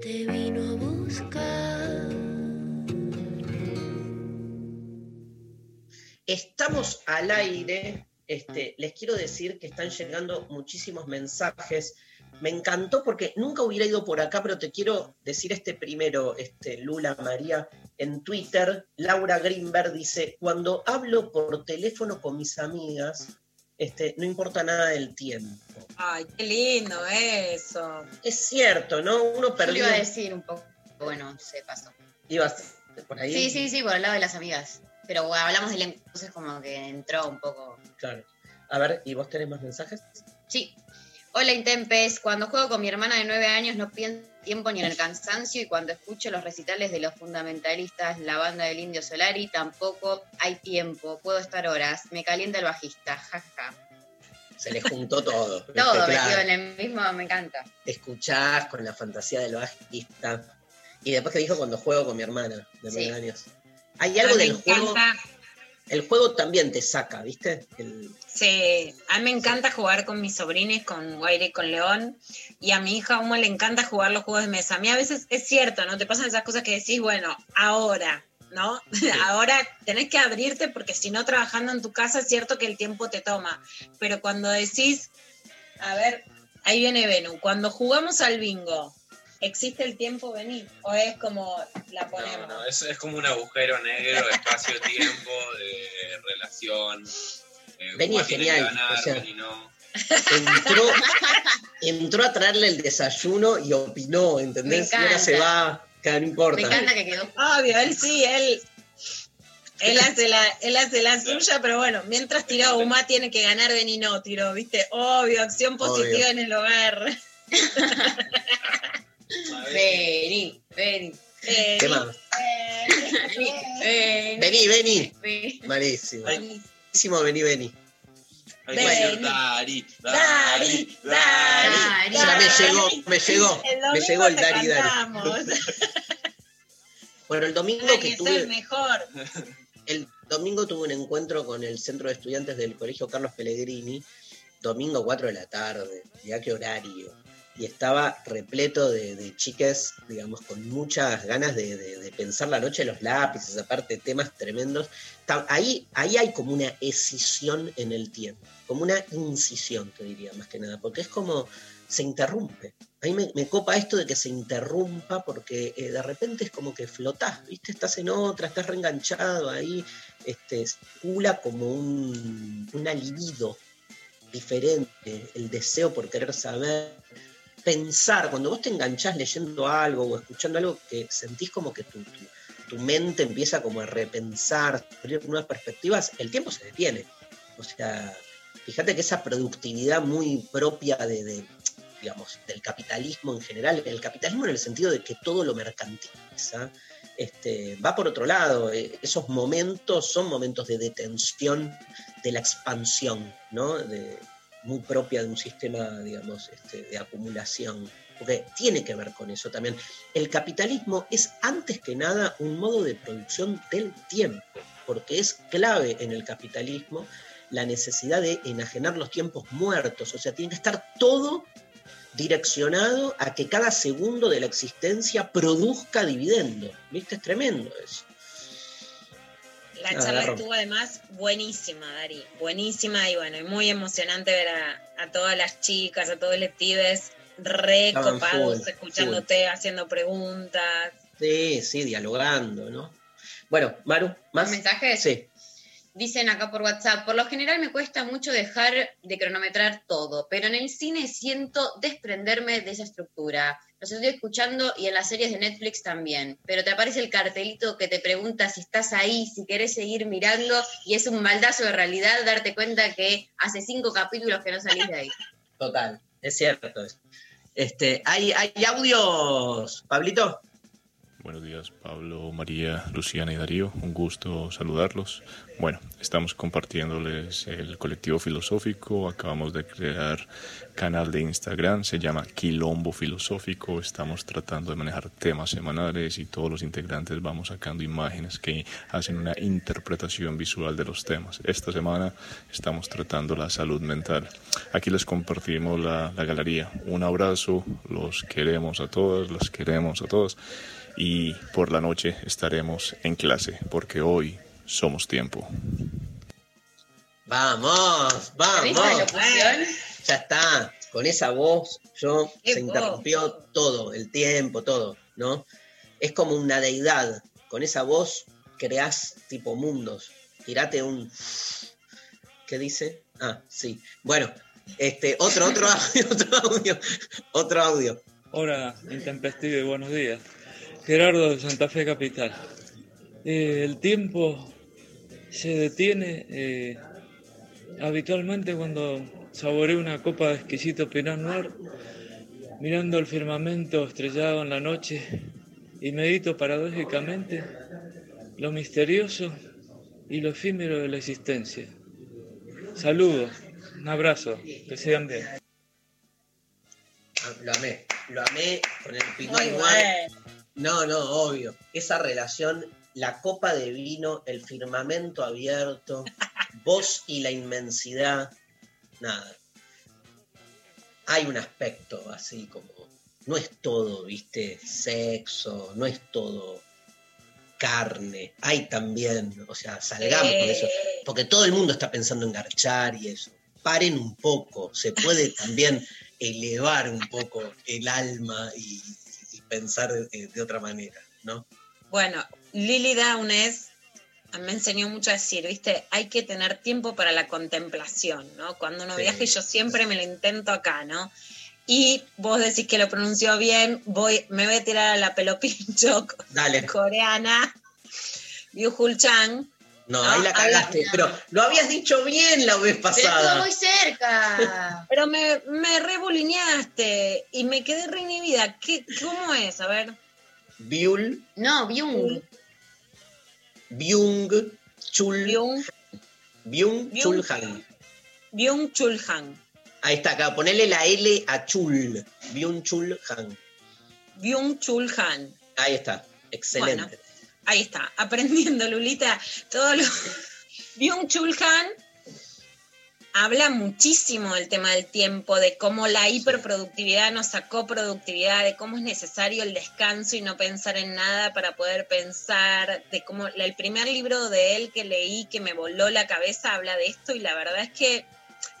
te vino a buscar. Estamos al aire. Este, ah. les quiero decir que están llegando muchísimos mensajes. Me encantó porque nunca hubiera ido por acá, pero te quiero decir este primero, este, Lula María, en Twitter, Laura Greenberg dice, cuando hablo por teléfono con mis amigas, este, no importa nada del tiempo. Ay, qué lindo eso. Es cierto, ¿no? Uno Yo perdió. iba a decir un poco. Bueno, se pasó. Ibas por ahí. Sí, sí, sí, por el lado de las amigas. Pero bueno, hablamos del entonces como que entró un poco. Claro. A ver, ¿y vos tenés más mensajes? Sí. Hola Intempes, cuando juego con mi hermana de nueve años no pienso tiempo ni en el cansancio y cuando escucho los recitales de los fundamentalistas, la banda del Indio Solari, tampoco hay tiempo, puedo estar horas, me calienta el bajista, jaja. Se les juntó todo. Todo Claro. metido en el mismo, me encanta. Te escuchás con la fantasía del bajista. Y después que dijo cuando juego con mi hermana de nueve Sí. años. Hay algo del juego. encanta, El juego también te saca, ¿viste? El- sí, a mí me encanta jugar con mis sobrines, con Guaire y con León, y a mi hija Uma le encanta jugar los juegos de mesa. A mí a veces es cierto, ¿no? Te pasan esas cosas que decís, bueno, ahora, ¿no? ahora tenés que abrirte porque si no trabajando en tu casa es cierto que el tiempo te toma. Pero cuando decís, a ver, ahí viene Venu, cuando jugamos al bingo, ¿existe el tiempo venir? ¿O es como la No, ponemos? no, es, es como un agujero negro, espacio-tiempo, de relación. Eh, Vení es genial, ganar, o sea, Vení no. entró, entró a traerle el desayuno y opinó, ¿entendés? Y ahora se va, que no importa. Me encanta que quedó. Obvio, él sí, él. Él hace, la, él hace la suya, pero bueno, mientras tiró Uma tiene que ganar Benino, tiró, ¿viste? Obvio, acción positiva Obvio. en el hogar. Vení, vení, ¿Qué más? vení, Vení. Malísimo. Malísimo, vení, vení. Dari, Dari, Dari. Ya me llegó, me llegó. Me llegó el Dari Dari. Bueno, el domingo que tuve. mejor. El domingo tuve un encuentro con el centro de estudiantes del Colegio Carlos Pellegrini, domingo 4 de la tarde, ya qué horario. Y estaba repleto de, de chicas, digamos, con muchas ganas de, pensar la noche de los lápices, aparte temas tremendos. Ahí, ahí hay como una escisión en el tiempo, como una incisión, te diría, más que nada, porque es como se interrumpe. A mí me, copa esto de que se interrumpa porque eh, de repente es como que flotás, ¿viste? Estás en otra, estás reenganchado ahí, este, circula como un, una libido diferente, el deseo por querer saber, pensar, cuando vos te enganchás leyendo algo o escuchando algo que sentís como que tu, tu, mente empieza como a repensar, abrir nuevas perspectivas, el tiempo se detiene. O sea, fíjate que esa productividad muy propia de, digamos, del capitalismo en general, el capitalismo en el sentido de que todo lo mercantiliza, este, va por otro lado. Eh, Esos momentos son momentos de detención de la expansión, ¿no? Muy propia de un sistema, digamos, este, de acumulación. Porque tiene que ver con eso también. El capitalismo es antes que nada un modo de producción del tiempo, porque es clave en el capitalismo la necesidad de enajenar los tiempos muertos. O sea, tiene que estar todo direccionado a que cada segundo de la existencia produzca dividendo. ¿Viste? Es tremendo eso. La charla estuvo además buenísima, Dari. Buenísima y bueno, y muy emocionante ver a, a todas las chicas, a todos los pibes re Estaban copados, full, escuchándote, haciendo preguntas. Sí, sí, dialogando, ¿no? Bueno, Maru, ¿Más ¿más? mensajes? Sí. Dicen acá por WhatsApp, por lo general me cuesta mucho dejar de cronometrar todo, pero en el cine siento desprenderme de esa estructura. Los estoy escuchando y en las series de Netflix también, pero te aparece el cartelito que te pregunta si estás ahí, si querés seguir mirando, y es un maldazo de realidad darte cuenta que hace cinco capítulos que no salís de ahí. Total, es cierto. Este, ¿hay, ¿Hay audios, Pablito? Buenos días, Pablo, María, Luciana y Darío. Un gusto saludarlos. Bueno, estamos compartiéndoles el colectivo filosófico. Acabamos de crear canal de Instagram, se llama Quilombo Filosófico. Estamos tratando de manejar temas semanales y todos los integrantes vamos sacando imágenes que hacen una interpretación visual de los temas. Esta semana estamos tratando la salud mental. Aquí les compartimos la, galería. Un abrazo, los queremos a todas, los queremos a todos y por la noche estaremos en clase porque hoy somos tiempo. Vamos, ¿Viste vamos. locución? Ya está. Con esa voz, yo se voz. interrumpió todo, el tiempo, todo, ¿no? Es como una deidad. Con esa voz creás tipo mundos. Tirate un. ¿Qué dice? Ah, sí. Bueno, este, otro, otro audio, otro audio, otro audio. Hola, intempestivo y buenos días. Gerardo de Santa Fe Capital. Eh, el tiempo se detiene eh, habitualmente cuando saboreo una copa de exquisito Pinot Noir, mirando el firmamento estrellado en la noche y medito paradójicamente lo misterioso y lo efímero de la existencia. Saludos, un abrazo, que sean bien. Ah, Lo amé, lo amé con el Pinot Noir. No, no, obvio. Esa relación, la copa de vino, el firmamento abierto, vos y la inmensidad, nada. Hay un aspecto así como, no es todo, viste, sexo, no es todo carne, hay también, o sea, salgamos con eso, porque todo el mundo está pensando en garchar y eso. Paren un poco, se puede también elevar un poco el alma y pensar de, de otra manera, ¿no? Bueno, Lily Downes me enseñó mucho a decir, viste, hay que tener tiempo para la contemplación, ¿no? Cuando uno Sí. viaja, yo siempre me lo intento acá, ¿no? Y vos decís que lo pronunció bien, voy, me voy a tirar a la pelopincho Dale. coreana, Byung-Hul Chang. No, No, ahí la cagaste, pero lo habías dicho bien la vez Pero estuvo pasada. muy cerca. Pero me, me rebulineaste y me quedé re inhibida. ¿Qué, ¿Cómo es? A ver. Byul, No, Byung. Byung, Chul, Byung, Byung, Byung. Chul Han. Byung Chul Han. Ahí está, acá, ponele la L a Chul. Byung Chul Han. Byung Chul Han. Ahí está, excelente. Ahí está, aprendiendo, Lulita. Todo lo... Byung Chul Han habla muchísimo del tema del tiempo, de cómo la hiperproductividad nos sacó productividad, de cómo es necesario el descanso y no pensar en nada para poder pensar, de cómo el primer libro de él que leí que me voló la cabeza habla de esto y la verdad es que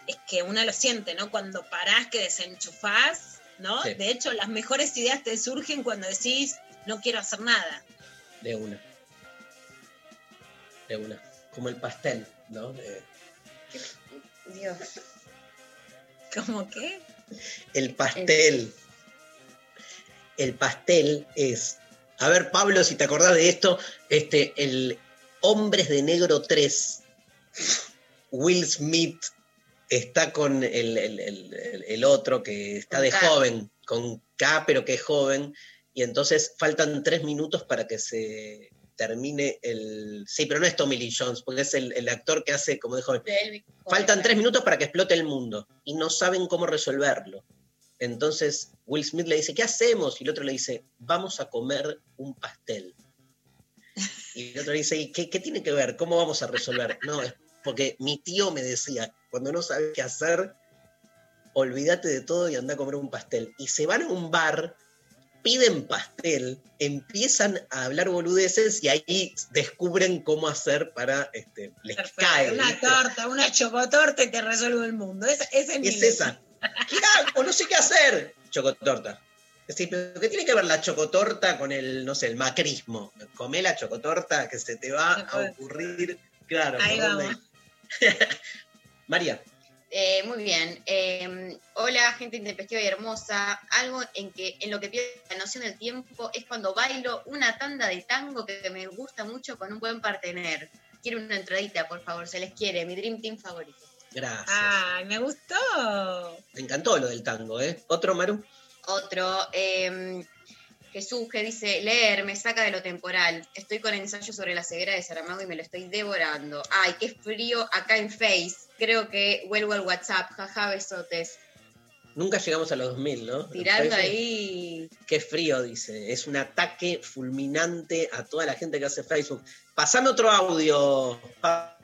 es que uno lo siente, ¿no? Cuando parás que desenchufás, ¿no? Sí. De hecho, las mejores ideas te surgen cuando decís, no quiero hacer nada. De una. De una. Como el pastel, ¿no? Eh, Dios. ¿Cómo qué? el pastel. El pastel es. A ver, Pablo, si te acordás de esto, este, el Hombres de Negro 3, Will Smith está con el, el- el- otro que está de K. joven, con K, pero que es joven, y entonces faltan tres minutos para que se termine el... Sí, pero no es Tommy Lee Jones, porque es el, el actor que hace como él, Faltan tres minutos para que explote el mundo y no saben cómo resolverlo. Entonces Will Smith le dice, ¿qué hacemos? Y el otro le dice, vamos a comer un pastel. Y el otro le dice, ¿y qué, qué tiene que ver? ¿Cómo vamos a resolver? No, es porque mi tío me decía, cuando no sabes qué hacer, olvídate de todo y anda a comer un pastel. Y se van a un bar, piden pastel, empiezan a hablar boludeces y ahí descubren cómo hacer para, este, les Perfecto. cae. una ¿viste? torta, una chocotorta y te resuelve el mundo. Esa, esa es mi Es esa. ¿Qué hago? No sé qué hacer. Chocotorta. Sí, pero ¿qué tiene que ver la chocotorta con el, no sé, el macrismo? Comé la chocotorta que se te va a ocurrir. Claro. María, Eh, muy bien. Eh, hola, gente intempestiva y hermosa. Algo en que en lo que pierdo la noción del tiempo es cuando bailo una tanda de tango que me gusta mucho con un buen partener. Quiero una entradita, por favor, se les quiere. Mi Dream Team favorito. gracias. Ay, me gustó. Me encantó lo del tango, ¿eh? ¿Otro, Maru? Otro, eh, Jesús, que dice, leer me saca de lo temporal. Estoy con ensayo sobre la ceguera de Saramago y me lo estoy devorando. Ay, qué frío acá en Face. Creo que vuelvo al WhatsApp. Jaja, besotes. Nunca llegamos a los 2000, ¿no? Tirando ahí. Qué frío, dice. Es un ataque fulminante a toda la gente que hace Facebook. Pasame otro audio. Pa-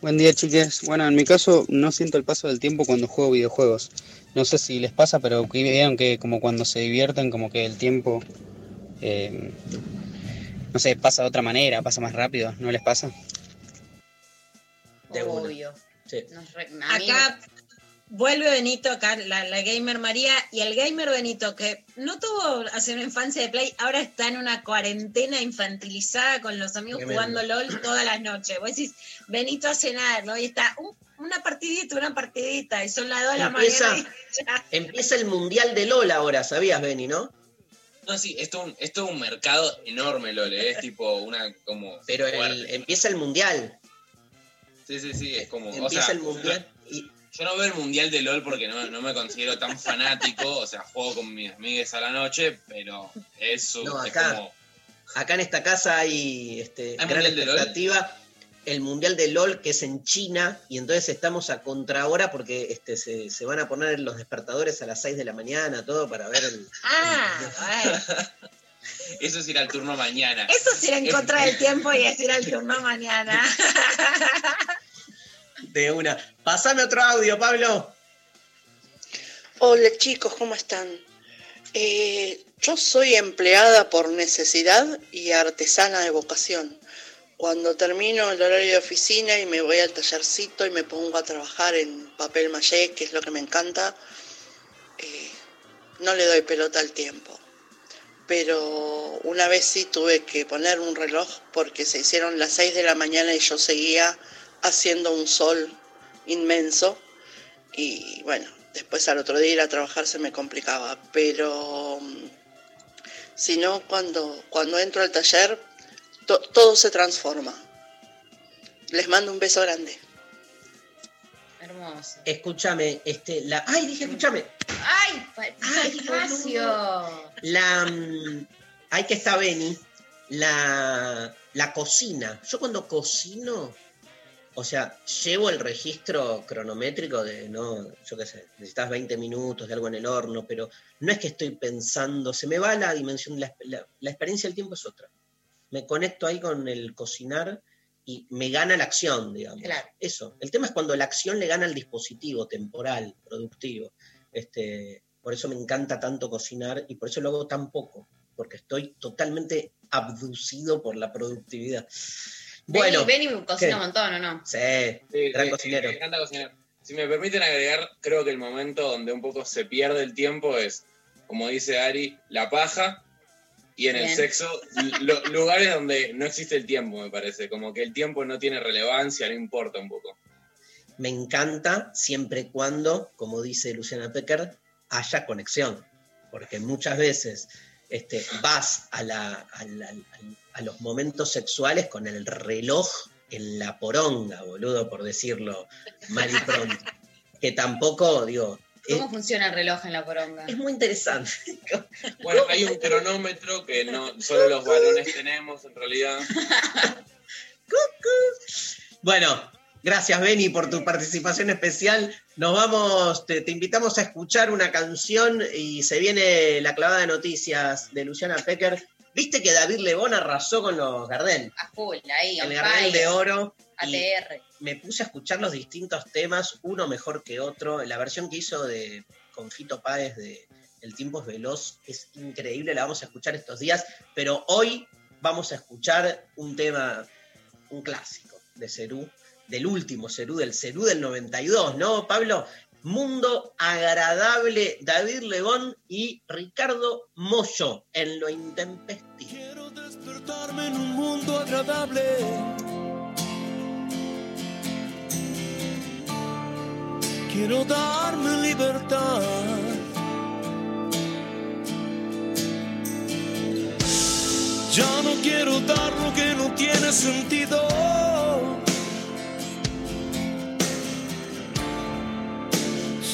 Buen día, chiques. Bueno, en mi caso no siento el paso del tiempo cuando juego videojuegos. No sé si les pasa, pero que vieron que como cuando se divierten, como que el tiempo, eh, no sé, pasa de otra manera, pasa más rápido. ¿No les pasa? De. Obvio. Sí. Re- Acá vuelve Benito, acá la, la gamer María, y el gamer Benito, que no tuvo hace una infancia de play, ahora está en una cuarentena infantilizada con los amigos jugando LOL todas las noches. Vos decís, Benito a cenar, ¿no? Y está "Uh, una partidita, una partidita, y son las dos de la Empieza- mañana. Empieza el Mundial de LOL ahora, ¿sabías, Benny, no? No, sí, esto es un, esto es un mercado enorme, Lole. Es tipo una como. Pero el- empieza el Mundial. Sí, sí, sí, es como. o Empieza sea, el Mundial. Y, Yo no veo el mundial de LOL porque no, no me considero tan fanático. O sea, juego con mis amigues a la noche, pero eso No, es acá. como. acá en esta casa hay este, ¿Hay gran expectativa. El Mundial de LOL que es en China y entonces estamos a contrahora porque este, se, se van a poner los despertadores a las 6 de la mañana, todo para ver el... Ah, bueno. Eso es ir al turno mañana. Eso sí era en contra del tiempo y es ir al turno mañana. Una. Pásame otro audio, Pablo. Hola chicos, ¿cómo están? Eh, yo soy empleada por necesidad y artesana de vocación. Cuando termino el horario de oficina y me voy al tallercito y me pongo a trabajar en papel maché, que es lo que me encanta, eh, no le doy pelota al tiempo. Pero una vez sí tuve que poner un reloj porque se hicieron las 6 de la mañana y yo seguía haciendo un sol inmenso. Y bueno, después al otro día ir a trabajar se me complicaba. Pero mm, si no, cuando, cuando entro al taller, to- todo se transforma. Les mando un beso grande. Hermoso. Escúchame, este, la. ¡Ay, dije, escúchame! ¡Ay! Ay, espacio! La. mm, Hay que estar Beni. La, la cocina. Yo cuando cocino, o sea, llevo el registro cronométrico de, no, yo qué sé, necesitas 20 minutos de algo en el horno, pero no es que estoy pensando, se me va la dimensión, la, la- la experiencia del tiempo es otra. Me conecto ahí con el cocinar y me gana la acción, digamos. Claro. Eso. El tema es cuando la acción le gana al dispositivo temporal, productivo. Este, por eso me encanta tanto cocinar y por eso lo hago tan poco, porque estoy totalmente abducido por la productividad. Bueno, Benny, Benny cocina ¿qué? un montón, ¿o no? sí, Sí, gran sí, cocinero. Me encanta cocinar. Si me permiten agregar, creo que el momento donde un poco se pierde el tiempo es, como dice Ari, la paja y en el sexo, lo- lugares donde no existe el tiempo, me parece. Como que el tiempo no tiene relevancia, no importa un poco. Me encanta siempre y cuando, como dice Luciana Pecker, haya conexión. Porque muchas veces este, vas a, la- a la- a los momentos sexuales con el reloj en la poronga, boludo, por decirlo mal y pronto. que tampoco, digo, es, ¿Cómo funciona el reloj en la poronga? es muy interesante. Bueno, hay un cronómetro que no solo los varones tenemos en realidad. Bueno, gracias Beni por tu participación especial. Nos vamos, te, te invitamos a escuchar una canción y se viene la clavada de noticias de Luciana Pecker. Viste que David Lebón arrasó con los Gardel, A full, ahí, el Gardel de oro. ATR. me puse a escuchar los distintos temas, uno mejor que otro. La versión que hizo de con Fito Páez de El tiempo es veloz es increíble, la vamos a escuchar estos días, pero hoy vamos a escuchar un tema, un clásico de Cerú, del último Cerú, del Cerú del 92, ¿no, Pablo? Mundo Agradable, David Legón y Ricardo Mollo en lo intempestivo. Quiero despertarme en un mundo agradable. Quiero darme libertad. Ya no quiero dar lo que no tiene sentido.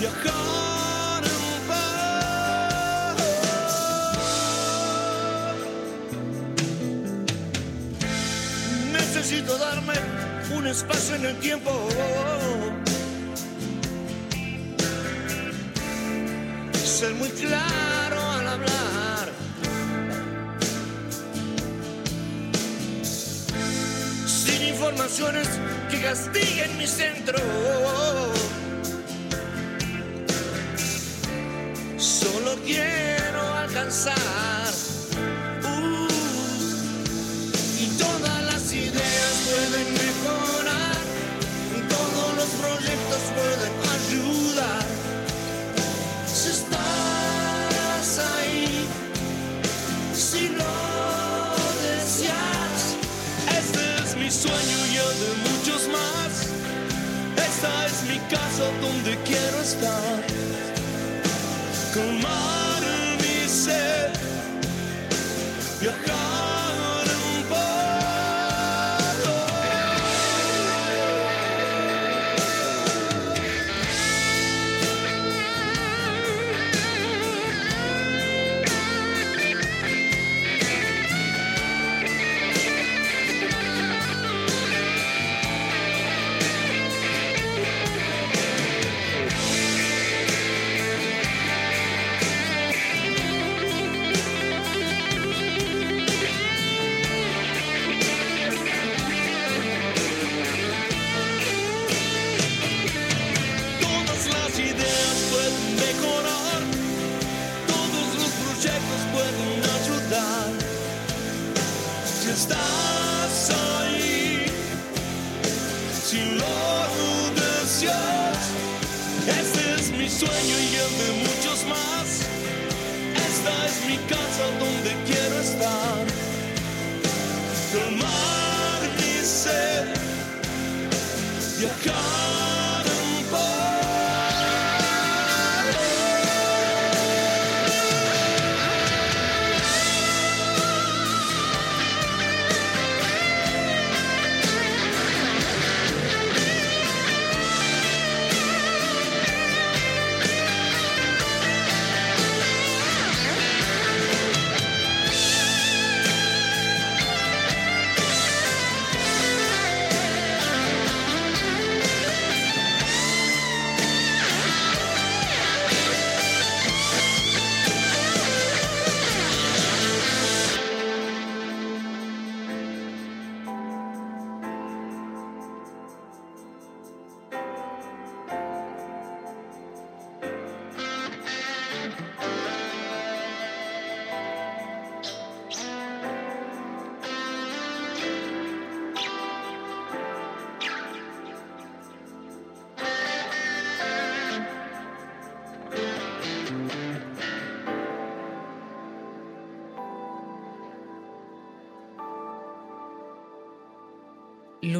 Viajar en paz. necesito darme un espacio en el tiempo. Ser muy claro al hablar. Sin informaciones que castiguen mi centro. Solo quiero alcanzar.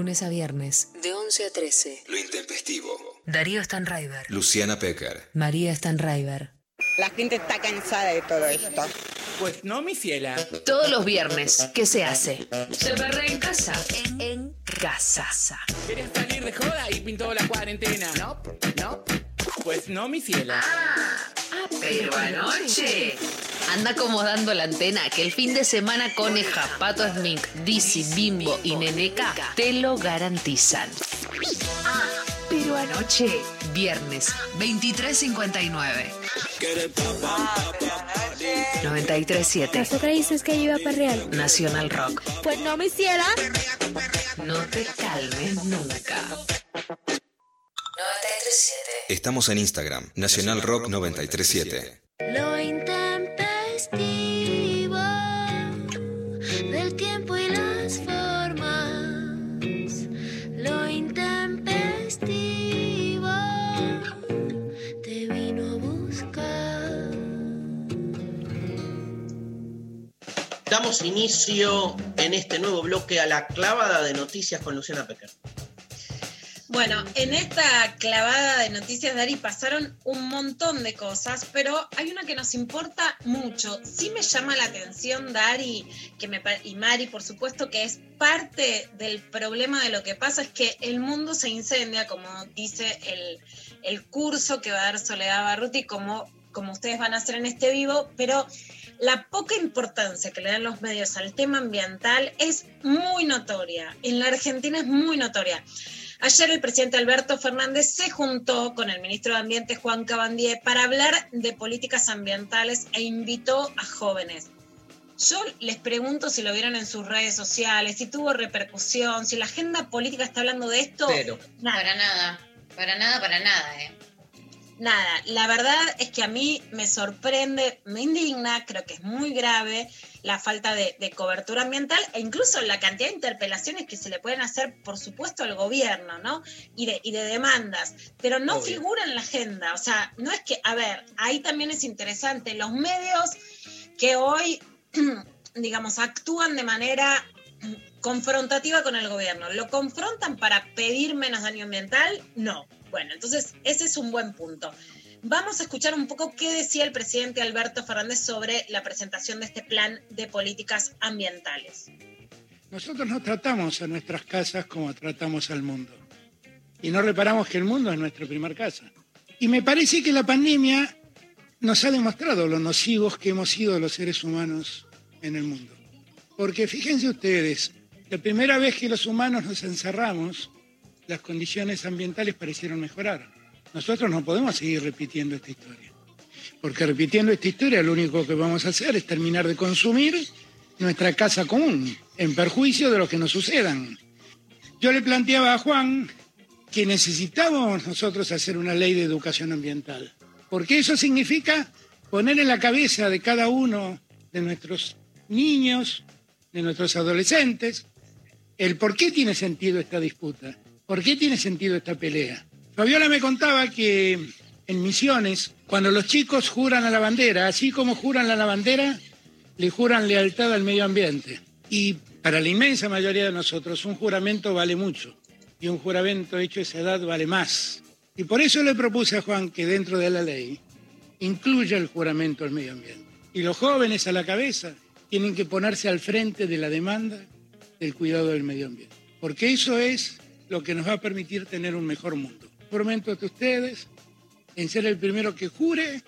Lunes a viernes, de 11 a 13. Lo intempestivo. Darío Stanraiver. Luciana Pecker. María Stanraiver. La gente está cansada de todo esto. Pues no, mi fiela. Todos los viernes, ¿qué se hace? Se perre en casa. En, en casa. ¿Quieres salir de joda y pintó la cuarentena? No, no. Pues no, mi fiela. Ah, pero anoche. Anda acomodando la antena que el fin de semana Coneja, Pato Smink, Dizzy, Bimbo y Neneca te lo garantizan. Ah, pero anoche, viernes, 23.59. 93.7. Nosotras dices que iba para real. Nacional Rock. Pues no me hiciera. No te calmes nunca. 93.7. Estamos en Instagram. Nacional Rock 937. Lo intempestivo del tiempo y las formas. Lo intempestivo te vino a buscar. Damos inicio en este nuevo bloque a la clavada de noticias con Luciana Pecker. Bueno, en esta clavada de noticias, Dari, pasaron un montón de cosas, pero hay una que nos importa mucho. Sí me llama la atención, Dari, que me, y Mari, por supuesto, que es parte del problema de lo que pasa, es que el mundo se incendia, como dice el, el curso que va a dar Soledad Barruti, como, como ustedes van a hacer en este vivo, pero la poca importancia que le dan los medios al tema ambiental es muy notoria. En la Argentina es muy notoria. Ayer el presidente Alberto Fernández se juntó con el ministro de Ambiente Juan Cabandier para hablar de políticas ambientales e invitó a jóvenes. Yo les pregunto si lo vieron en sus redes sociales, si tuvo repercusión, si la agenda política está hablando de esto. Cero. Para nada, para nada, para nada, ¿eh? Nada, la verdad es que a mí me sorprende, me indigna, creo que es muy grave la falta de, de cobertura ambiental e incluso la cantidad de interpelaciones que se le pueden hacer, por supuesto, al gobierno, ¿no? Y de, y de demandas, pero no Obvio. figura en la agenda. O sea, no es que, a ver, ahí también es interesante, los medios que hoy, digamos, actúan de manera confrontativa con el gobierno. ¿Lo confrontan para pedir menos daño ambiental? No. Bueno, entonces ese es un buen punto. Vamos a escuchar un poco qué decía el presidente Alberto Fernández sobre la presentación de este plan de políticas ambientales. Nosotros no tratamos a nuestras casas como tratamos al mundo. Y no reparamos que el mundo es nuestra primera casa. Y me parece que la pandemia nos ha demostrado lo nocivos que hemos sido los seres humanos en el mundo. Porque fíjense ustedes, la primera vez que los humanos nos encerramos, las condiciones ambientales parecieron mejorar. Nosotros no podemos seguir repitiendo esta historia. Porque repitiendo esta historia lo único que vamos a hacer es terminar de consumir nuestra casa común, en perjuicio de lo que nos sucedan. Yo le planteaba a Juan que necesitábamos nosotros hacer una ley de educación ambiental, porque eso significa poner en la cabeza de cada uno de nuestros niños, de nuestros adolescentes, el por qué tiene sentido esta disputa, por qué tiene sentido esta pelea. Fabiola me contaba que en Misiones, cuando los chicos juran a la bandera, así como juran a la bandera, le juran lealtad al medio ambiente. Y para la inmensa mayoría de nosotros un juramento vale mucho y un juramento hecho a esa edad vale más. Y por eso le propuse a Juan que dentro de la ley incluya el juramento al medio ambiente. Y los jóvenes a la cabeza tienen que ponerse al frente de la demanda del cuidado del medio ambiente. Porque eso es lo que nos va a permitir tener un mejor mundo. Prometo a ustedes en ser el primero que jure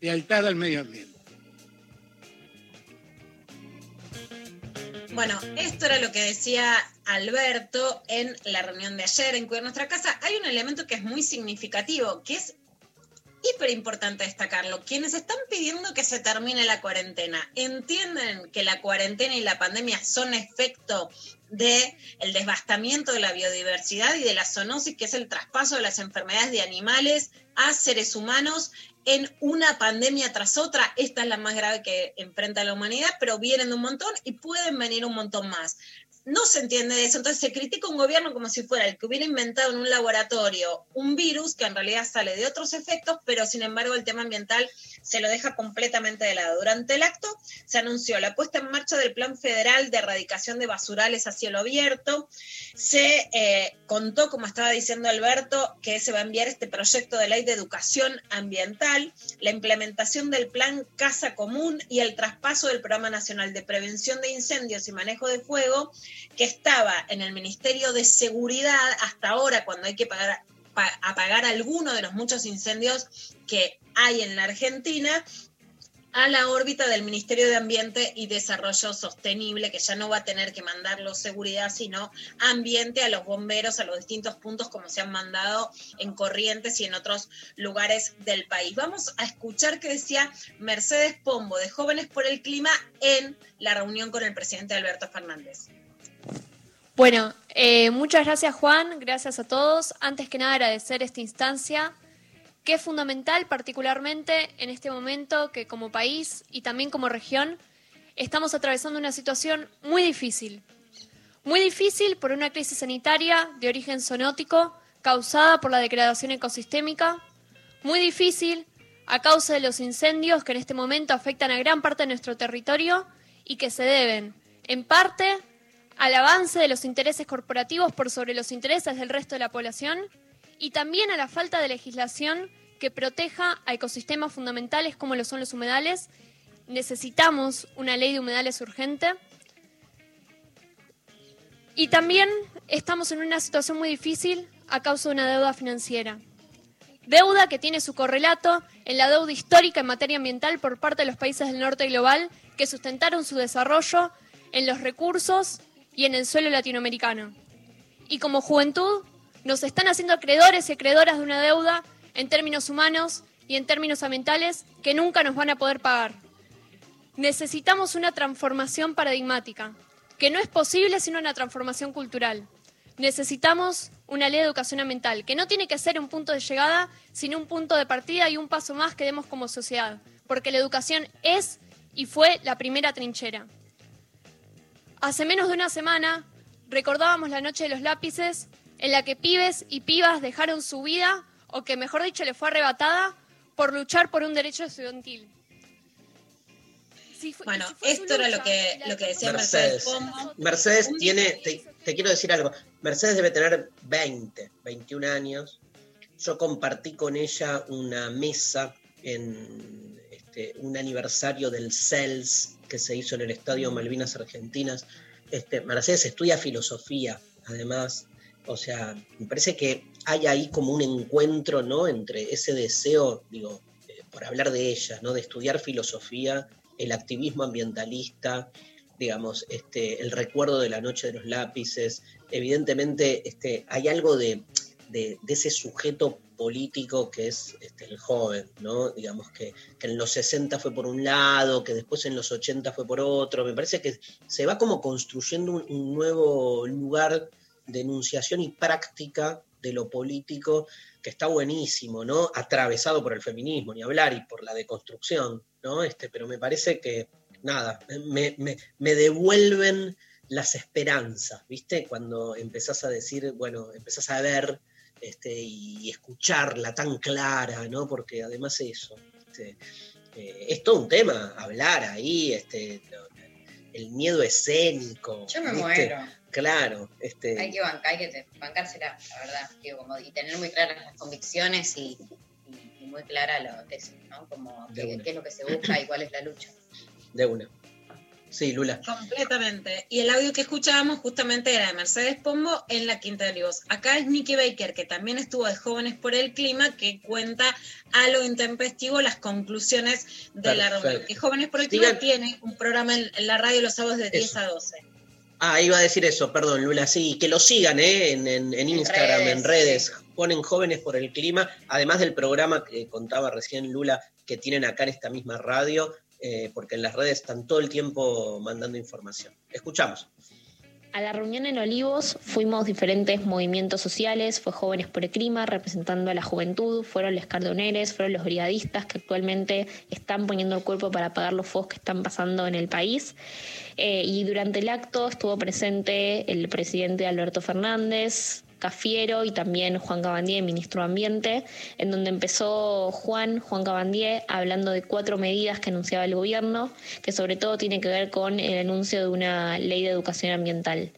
lealtad al medio ambiente. Bueno, esto era lo que decía Alberto en la reunión de ayer en Cuidar Nuestra Casa. Hay un elemento que es muy significativo, que es hiper importante destacarlo. Quienes están pidiendo que se termine la cuarentena, ¿entienden que la cuarentena y la pandemia son efecto de el devastamiento de la biodiversidad y de la zoonosis, que es el traspaso de las enfermedades de animales a seres humanos en una pandemia tras otra. Esta es la más grave que enfrenta la humanidad, pero vienen de un montón y pueden venir un montón más. No se entiende de eso, entonces se critica un gobierno como si fuera el que hubiera inventado en un laboratorio un virus que en realidad sale de otros efectos, pero sin embargo el tema ambiental se lo deja completamente de lado. Durante el acto se anunció la puesta en marcha del Plan Federal de Erradicación de Basurales a cielo abierto. Se eh, contó, como estaba diciendo Alberto, que se va a enviar este proyecto de ley de educación ambiental, la implementación del Plan Casa Común y el traspaso del Programa Nacional de Prevención de Incendios y Manejo de Fuego, que estaba en el Ministerio de Seguridad hasta ahora, cuando hay que pagar, pa- apagar alguno de los muchos incendios que hay en la Argentina a la órbita del Ministerio de Ambiente y Desarrollo Sostenible, que ya no va a tener que mandarlo seguridad, sino ambiente a los bomberos, a los distintos puntos como se han mandado en Corrientes y en otros lugares del país. Vamos a escuchar qué decía Mercedes Pombo de Jóvenes por el Clima en la reunión con el presidente Alberto Fernández. Bueno, eh, muchas gracias Juan, gracias a todos. Antes que nada agradecer esta instancia, que es fundamental particularmente en este momento que como país y también como región estamos atravesando una situación muy difícil. Muy difícil por una crisis sanitaria de origen zoonótico causada por la degradación ecosistémica. Muy difícil a causa de los incendios que en este momento afectan a gran parte de nuestro territorio y que se deben, en parte, al avance de los intereses corporativos por sobre los intereses del resto de la población y también a la falta de legislación que proteja a ecosistemas fundamentales como lo son los humedales. Necesitamos una ley de humedales urgente. Y también estamos en una situación muy difícil a causa de una deuda financiera. Deuda que tiene su correlato en la deuda histórica en materia ambiental por parte de los países del norte global que sustentaron su desarrollo en los recursos y en el suelo latinoamericano. Y como juventud nos están haciendo acreedores y acreedoras de una deuda en términos humanos y en términos ambientales que nunca nos van a poder pagar. Necesitamos una transformación paradigmática, que no es posible sin una transformación cultural. Necesitamos una ley de educación ambiental, que no tiene que ser un punto de llegada, sino un punto de partida y un paso más que demos como sociedad, porque la educación es y fue la primera trinchera. Hace menos de una semana recordábamos la noche de los lápices en la que pibes y pibas dejaron su vida, o que mejor dicho le fue arrebatada, por luchar por un derecho estudiantil. Si fue- Bueno, si fue su esto era lo que, lo que decía Mercedes Mercedes. Tiene, te, te quiero decir algo, Mercedes debe tener 20, 21 años. Yo compartí con ella una mesa en este, un aniversario del CELS que se hizo en el Estadio Malvinas Argentinas. Este, estudia filosofía, además. O sea, me parece que hay ahí como un encuentro, ¿no? Entre ese deseo, digo, eh, por hablar de ella, ¿no? De estudiar filosofía, el activismo ambientalista, digamos, este, el recuerdo de la noche de los lápices. Evidentemente, este, hay algo de, de- ese sujeto político que es este, el joven, ¿no? Digamos que, que en los 60 fue por un lado, que después en los 80 fue por otro. Me parece que se va como construyendo un, un nuevo lugar de enunciación y práctica de lo político que está buenísimo, ¿no? Atravesado por el feminismo, ni hablar, y por la deconstrucción, ¿no? Este, pero me parece que, nada, me, me- me devuelven las esperanzas, ¿viste? Cuando empezás a decir, bueno, empezás a ver este, y escucharla tan clara, ¿no? Porque además eso, este, eh, es todo un tema, hablar ahí, este, lo- el miedo escénico. Yo me ¿viste? muero. Claro, este, Hay que bancar, hay que bancársela, la verdad. Digo, como, y tener muy claras las convicciones y, y- y muy clara lo, eso, ¿no? Como qué, qué es lo que se busca y cuál es la lucha. de una. Sí, Lula. Completamente. Y el audio que escuchábamos justamente era de Mercedes Pombo en la Quinta de Olivos. Acá es Nicky Baker, que también estuvo de Jóvenes por el Clima, que cuenta a lo intempestivo las conclusiones de la reunión. Que Jóvenes por el. Clima tiene un programa en, la radio los sábados de 10 Eso. a 12. Ah, iba a decir eso, perdón, Lula, sí, que lo sigan ¿eh? en, en- en Instagram, redes, en redes, ponen jóvenes por el clima, además del programa que contaba recién Lula, que tienen acá en esta misma radio, eh, porque en las redes están todo el tiempo mandando información. Escuchamos. A la reunión en Olivos fuimos diferentes movimientos sociales, fue Jóvenes por el Clima representando a la juventud, fueron los cardoneres, fueron los brigadistas que actualmente están poniendo el cuerpo para apagar los fuegos que están pasando en el país. Eh, y durante el acto estuvo presente el presidente Alberto Fernández, Cafiero y también Juan Cabandier, ministro de Ambiente, en donde empezó Juan, Juan Cabandier, hablando de cuatro medidas que anunciaba el gobierno, que sobre todo tiene que ver con el anuncio de una ley de educación ambiental.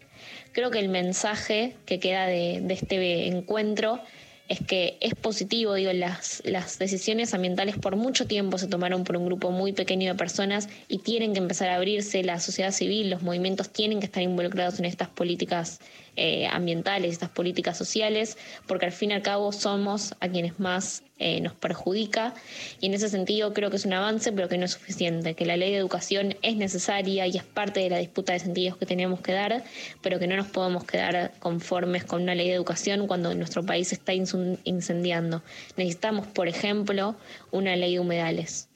Creo que el mensaje que queda de, este encuentro es que es positivo, digo, las, las decisiones ambientales por mucho tiempo se tomaron por un grupo muy pequeño de personas y tienen que empezar a abrirse, la sociedad civil, los movimientos tienen que estar involucrados en estas políticas eh, ambientales, estas políticas sociales, porque al fin y al cabo somos a quienes más eh, nos perjudica y en ese sentido creo que es un avance, pero que no es suficiente, que la ley de educación es necesaria y es parte de la disputa de sentidos que tenemos que dar, pero que no nos podemos quedar conformes con una ley de educación cuando nuestro país está incendiando. Necesitamos, por ejemplo, una ley de humedales.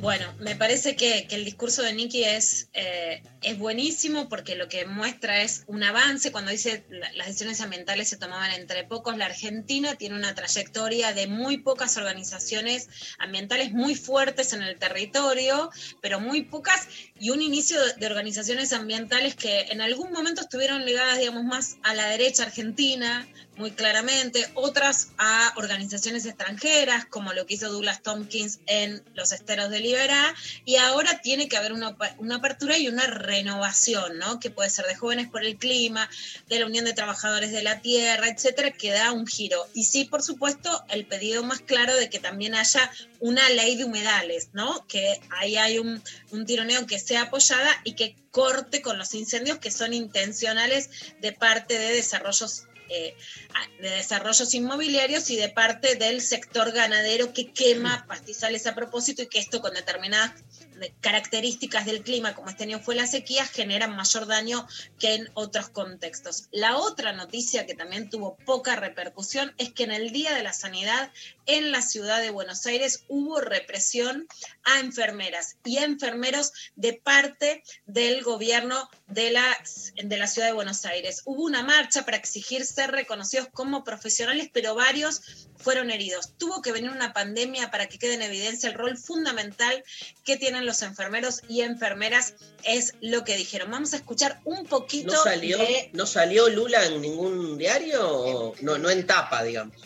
Bueno, me parece que, el discurso de Nicky es, eh, es buenísimo porque lo que muestra es un avance. Cuando dice la- las decisiones ambientales se tomaban entre pocos, la Argentina tiene una trayectoria de muy pocas organizaciones ambientales muy fuertes en el territorio, pero muy pocas, y un inicio de organizaciones ambientales que en algún momento estuvieron ligadas, digamos, más a la derecha argentina, muy claramente, otras a organizaciones extranjeras, como lo que hizo Douglas Tompkins en los esteros de Liberá, y ahora tiene que haber una, una apertura y una renovación, ¿no? Que puede ser de Jóvenes por el Clima, de la Unión de Trabajadores de la Tierra, etcétera, que da un giro. Y sí, por supuesto, el pedido más claro de que también haya una ley de humedales, ¿no? Que ahí hay un, un tironeo que sea apoyada y que corte con los incendios que son intencionales de parte de desarrollos eh, de desarrollos inmobiliarios y de parte del sector ganadero que quema pastizales a propósito y que esto con determinadas características del clima, como este año fue la sequía, generan mayor daño que en otros contextos. La otra noticia que también tuvo poca repercusión es que en el Día de la Sanidad en la ciudad de Buenos Aires hubo represión a enfermeras y enfermeros de parte del gobierno de la, de la ciudad de Buenos Aires. Hubo una marcha para exigir ser reconocidos como profesionales, pero varios fueron heridos. Tuvo que venir una pandemia para que quede en evidencia el rol fundamental que tienen los enfermeros y enfermeras, es lo que dijeron. Vamos a escuchar un poquito ¿No salió, de... ¿No salió Lula en ningún diario? no, no en tapa, digamos.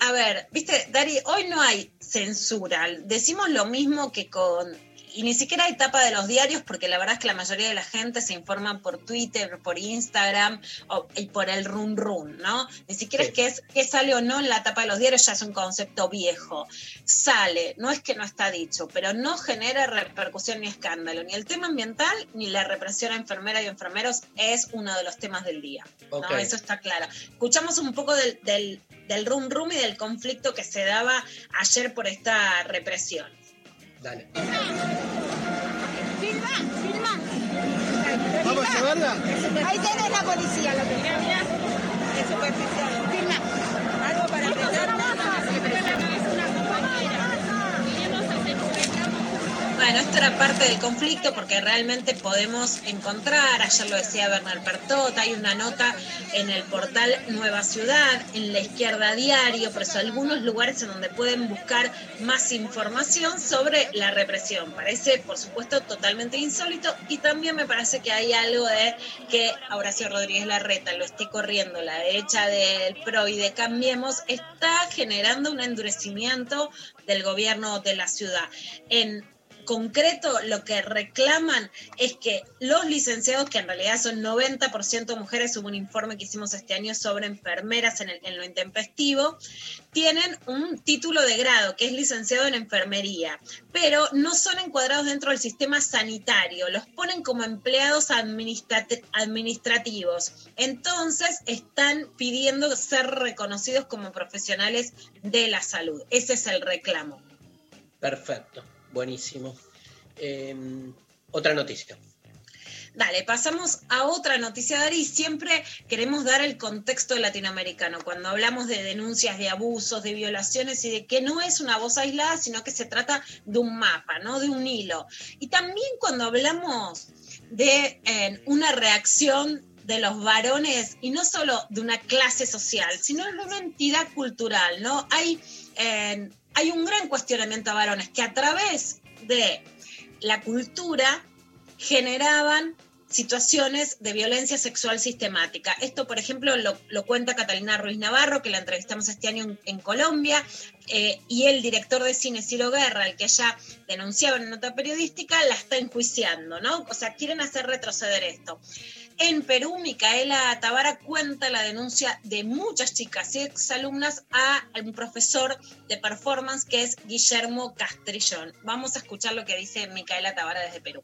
A ver, viste, Dari, hoy no hay censura. Decimos lo mismo que con y ni siquiera hay tapa de los diarios porque la verdad es que la mayoría de la gente se informa por Twitter, por Instagram o, y por el run run, ¿no? Ni siquiera Sí. es que, es que sale o no en la tapa de los diarios, ya es un concepto viejo. Sale, no es que no está dicho, pero no genera repercusión ni escándalo. Ni el tema ambiental ni la represión a enfermeras y enfermeros es uno de los temas del día. Eso está claro. Escuchamos un poco del, del, del rum rum y del conflicto que se daba ayer por esta represión. Dale. Filma, filma. ¿Vamos a llevarla? Ahí tenés la policía, lo que mira, mira. Es superficial. Filma. Algo para apretar. Bueno, esto era parte del conflicto porque realmente podemos encontrar, ayer lo decía Bernal Pertot, hay una nota en el portal Nueva Ciudad, en la izquierda diario, por eso algunos lugares en donde pueden buscar más información sobre la represión. Parece, por supuesto, totalmente insólito y también me parece que hay algo de que Horacio Rodríguez Larreta lo esté corriendo la derecha del PRO y de Cambiemos, está generando un endurecimiento del gobierno de la ciudad. En concreto lo que reclaman es que los licenciados, que en realidad son 90% mujeres, hubo un informe que hicimos este año sobre enfermeras en, lo intempestivo, tienen un título de grado, que es licenciado en enfermería, pero no son encuadrados dentro del sistema sanitario, los ponen como empleados administrat- administrativos. Entonces están pidiendo ser reconocidos como profesionales de la salud. Ese es el reclamo. Perfecto, buenísimo. Eh, otra noticia. Dale, pasamos a otra noticia, Dari. Siempre queremos dar el contexto latinoamericano cuando hablamos de denuncias de abusos, de violaciones y de que no es una voz aislada, sino que se trata de un mapa, ¿no? De un hilo. Y también cuando hablamos de una reacción de los varones, y no solo de una clase social, sino de una entidad cultural, ¿no? Hay, hay un gran cuestionamiento a varones que a través de la cultura generaban situaciones de violencia sexual sistemática. Esto, por ejemplo, lo, cuenta Catalina Ruiz Navarro, que la entrevistamos este año en, en Colombia, eh, y el director de cine Ciro Guerra, el que ella denunciaba en nota periodística, la está enjuiciando, ¿no? O sea, quieren hacer retroceder esto. En Perú, Micaela Tabara cuenta la denuncia de muchas chicas y exalumnas a un profesor de performance que es Guillermo Castrillón. Vamos a escuchar lo que dice Micaela Tabara desde Perú.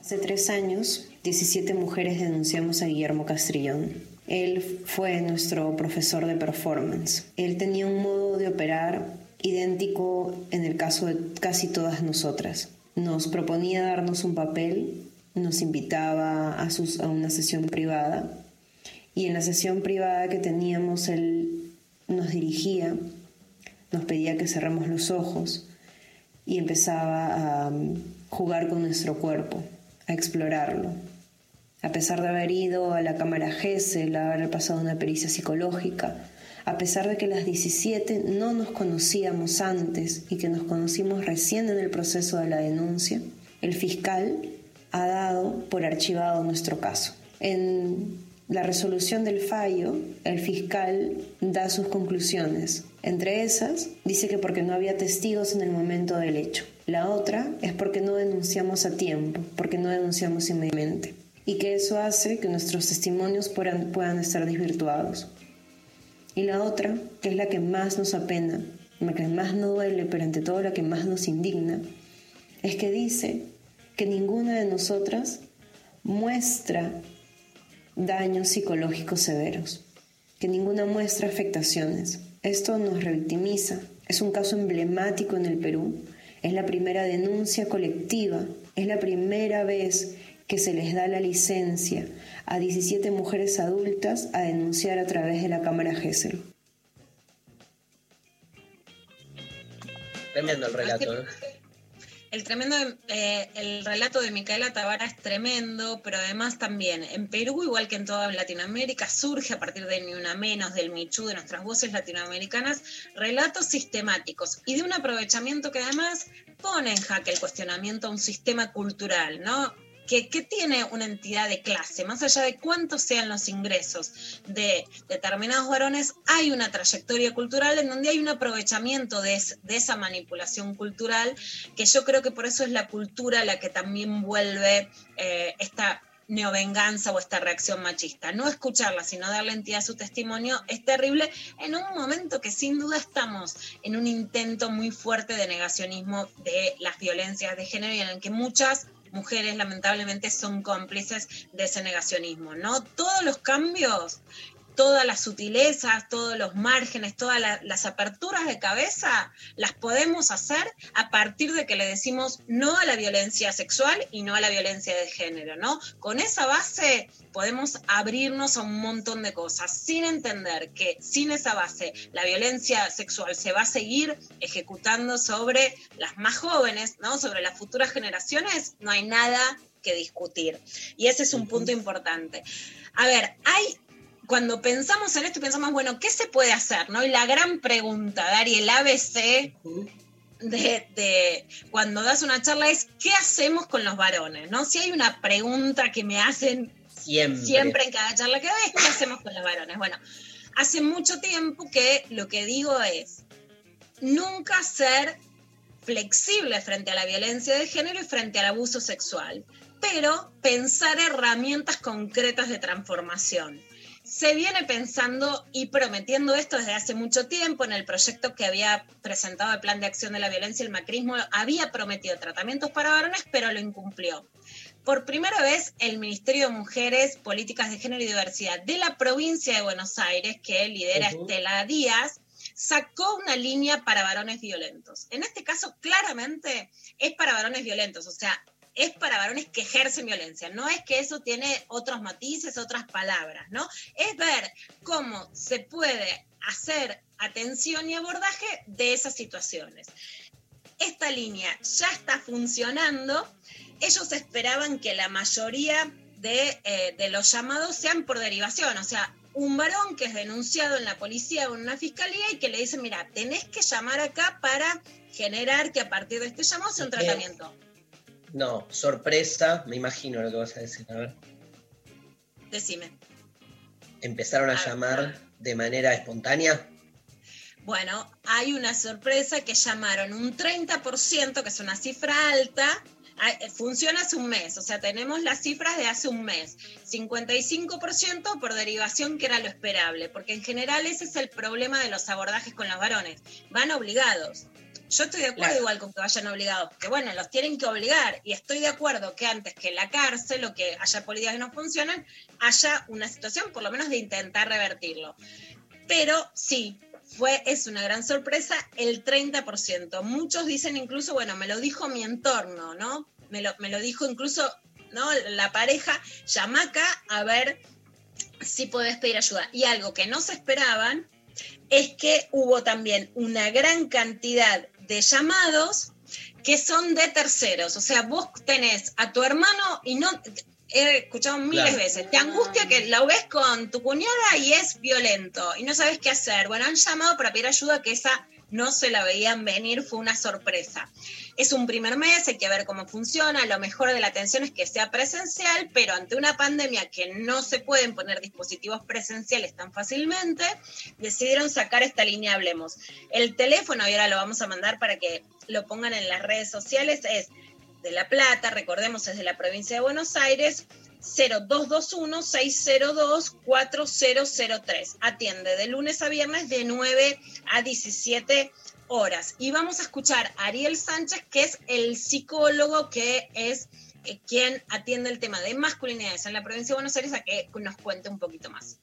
Hace tres años, 17 mujeres denunciamos a Guillermo Castrillón. Él fue nuestro profesor de performance. Él tenía un modo de operar idéntico en el caso de casi todas nosotras. Nos proponía darnos un papel, nos invitaba a, a una sesión privada y en la sesión privada que teníamos él nos dirigía, nos pedía que cerremos los ojos y empezaba a um, jugar con nuestro cuerpo, explorarlo. A pesar de haber ido a la cámara GESEL, haber pasado una pericia psicológica, a pesar de que las 17 no nos conocíamos antes y que nos conocimos recién en el proceso de la denuncia, el fiscal ha dado por archivado nuestro caso. En la resolución del fallo, el fiscal da sus conclusiones. Entre esas, dice que porque no había testigos en el momento del hecho. La otra es porque no denunciamos a tiempo, porque no denunciamos inmediatamente. Y que eso hace que nuestros testimonios puedan, puedan estar desvirtuados. Y la otra, que es la que más nos apena, la que más nos duele, pero ante todo la que más nos indigna, es que dice que ninguna de nosotras muestra daños psicológicos severos. que ninguna muestra afectaciones. Esto nos revictimiza. Es un caso emblemático en el Perú. Es la primera denuncia colectiva. Es la primera vez que se les da la licencia a 17 mujeres adultas a denunciar a través de la Cámara GESEL. Tremendo el relato. El tremendo, eh, el relato de Micaela Tabara es tremendo, pero además también en Perú, igual que en toda Latinoamérica, surge a partir de Ni Una Menos, del Michu, de nuestras voces latinoamericanas, relatos sistemáticos y de un aprovechamiento que además pone en jaque el cuestionamiento a un sistema cultural, ¿no? Que, tiene una entidad de clase, más allá de cuántos sean los ingresos de determinados varones, hay una trayectoria cultural en donde hay un aprovechamiento de esa manipulación cultural, que yo creo que por eso es la cultura la que también vuelve eh, esta neovenganza o esta reacción machista. No escucharla, sino darle entidad a su testimonio es terrible en un momento que sin duda estamos en un intento muy fuerte de negacionismo de las violencias de género y en el que muchas mujeres lamentablemente son cómplices de ese negacionismo, ¿no? Todos los cambios, todas las sutilezas, todos los márgenes, todas la- las aperturas de cabeza, las podemos hacer a partir de que le decimos no a la violencia sexual y no a la violencia de género, ¿no? Con esa base podemos abrirnos a un montón de cosas, sin entender que sin esa base la violencia sexual se va a seguir ejecutando sobre las más jóvenes, ¿no? Sobre las futuras generaciones, no hay nada que discutir. Y ese es un punto importante. A ver, hay cuando pensamos en esto, pensamos, bueno, ¿qué se puede hacer? ¿no? Y la gran pregunta, Dari, el ABC de, de cuando das una charla es, ¿qué hacemos con los varones? ¿no? Si hay una pregunta que me hacen Siempre. siempre en cada charla que doy, ¿qué hacemos con los varones? Bueno, hace mucho tiempo que lo que digo es, nunca ser flexible frente a la violencia de género y frente al abuso sexual, pero pensar herramientas concretas de transformación. Se viene pensando y prometiendo esto desde hace mucho tiempo. En el proyecto que había presentado el Plan de Acción de la Violencia y el Macrismo, había prometido tratamientos para varones, pero lo incumplió. Por primera vez, el Ministerio de Mujeres, Políticas de Género y Diversidad de la provincia de Buenos Aires, que lidera. Estela Díaz, sacó una línea para varones violentos. En este caso, claramente es para varones violentos, o sea, es para varones que ejercen violencia. No es que eso tiene otros matices, otras palabras, ¿no? Es ver cómo se puede hacer atención y abordaje de esas situaciones. Esta línea ya está funcionando. Ellos esperaban que la mayoría de, eh, de los llamados sean por derivación, o sea, un varón que es denunciado en la policía o en una fiscalía y que le dicen, mira, tenés que llamar acá para generar que a partir de este llamado sea un Bien. tratamiento. No, sorpresa, me imagino lo que vas a decir. A ver. Decime. Empezaron a Ah, llamar de manera espontánea. Bueno, hay una sorpresa que llamaron un 30%, que es una cifra alta. Ah, eh, Funciona hace un mes, o sea, tenemos las cifras de hace un mes. 55% por derivación, que era lo esperable, porque en general ese es el problema de los abordajes con los varones. Van obligados. Yo estoy de acuerdo Claro. igual con que vayan obligados, que bueno, los tienen que obligar, y estoy de acuerdo que antes que la cárcel o que haya políticas que no funcionan, haya una situación por lo menos de intentar revertirlo. Pero sí, fue, es una gran sorpresa el 30%. Muchos dicen incluso, bueno, me lo dijo mi entorno, ¿no? Me lo, me lo dijo incluso, ¿no? La pareja, llama acá a ver si podés pedir ayuda. Y algo que no se esperaban es que hubo también una gran cantidad de llamados que son de terceros. O sea, vos tenés a tu hermano y no... He escuchado miles Claro. de veces. Te angustia que la ves con tu cuñada y es violento y no sabes qué hacer. Bueno, han llamado para pedir ayuda que esa no se la veían venir, fue una sorpresa. Es un primer mes, hay que ver cómo funciona. Lo mejor de la atención es que sea presencial, pero ante una pandemia que no se pueden poner dispositivos presenciales tan fácilmente, decidieron sacar esta línea Hablemos. El teléfono, y ahora lo vamos a mandar para que lo pongan en las redes sociales, es de La Plata, recordemos es de la provincia de Buenos Aires, 0221-602-4003. Atiende de lunes a viernes de 9 a 17 horas. Y vamos a escuchar a Ariel Sánchez, que es el psicólogo que es eh, quien atiende el tema de masculinidades en la provincia de Buenos Aires, a que nos cuente un poquito más.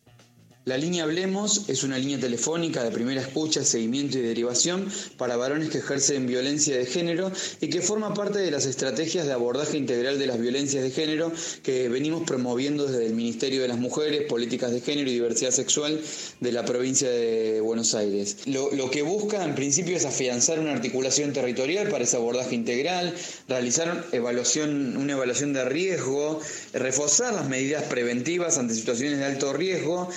La línea Hablemos es una línea telefónica de primera escucha, seguimiento y derivación para varones que ejercen violencia de género y que forma parte de las estrategias de abordaje integral de las violencias de género que venimos promoviendo desde el Ministerio de las Mujeres, Políticas de Género y Diversidad Sexual de la provincia de Buenos Aires. Lo, que busca en principio es afianzar una articulación territorial para ese abordaje integral, realizar una evaluación de riesgo, reforzar las medidas preventivas ante situaciones de alto riesgo,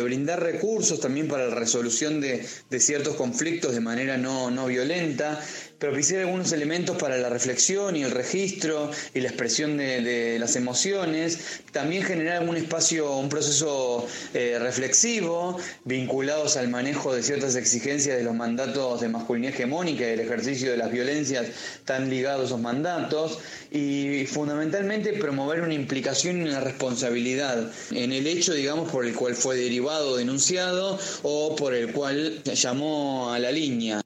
brindar recursos también para la resolución de, de ciertos conflictos de manera no, no violenta, propiciar algunos elementos para la reflexión y el registro y la expresión de, de las emociones, también generar algún espacio, un proceso eh, reflexivo vinculados al manejo de ciertas exigencias de los mandatos de masculinidad hegemónica y el ejercicio de las violencias tan ligados a esos mandatos y fundamentalmente promover una implicación y una responsabilidad en el hecho, digamos, por el cual fue derivado denunciado o por el cual llamó a la línea.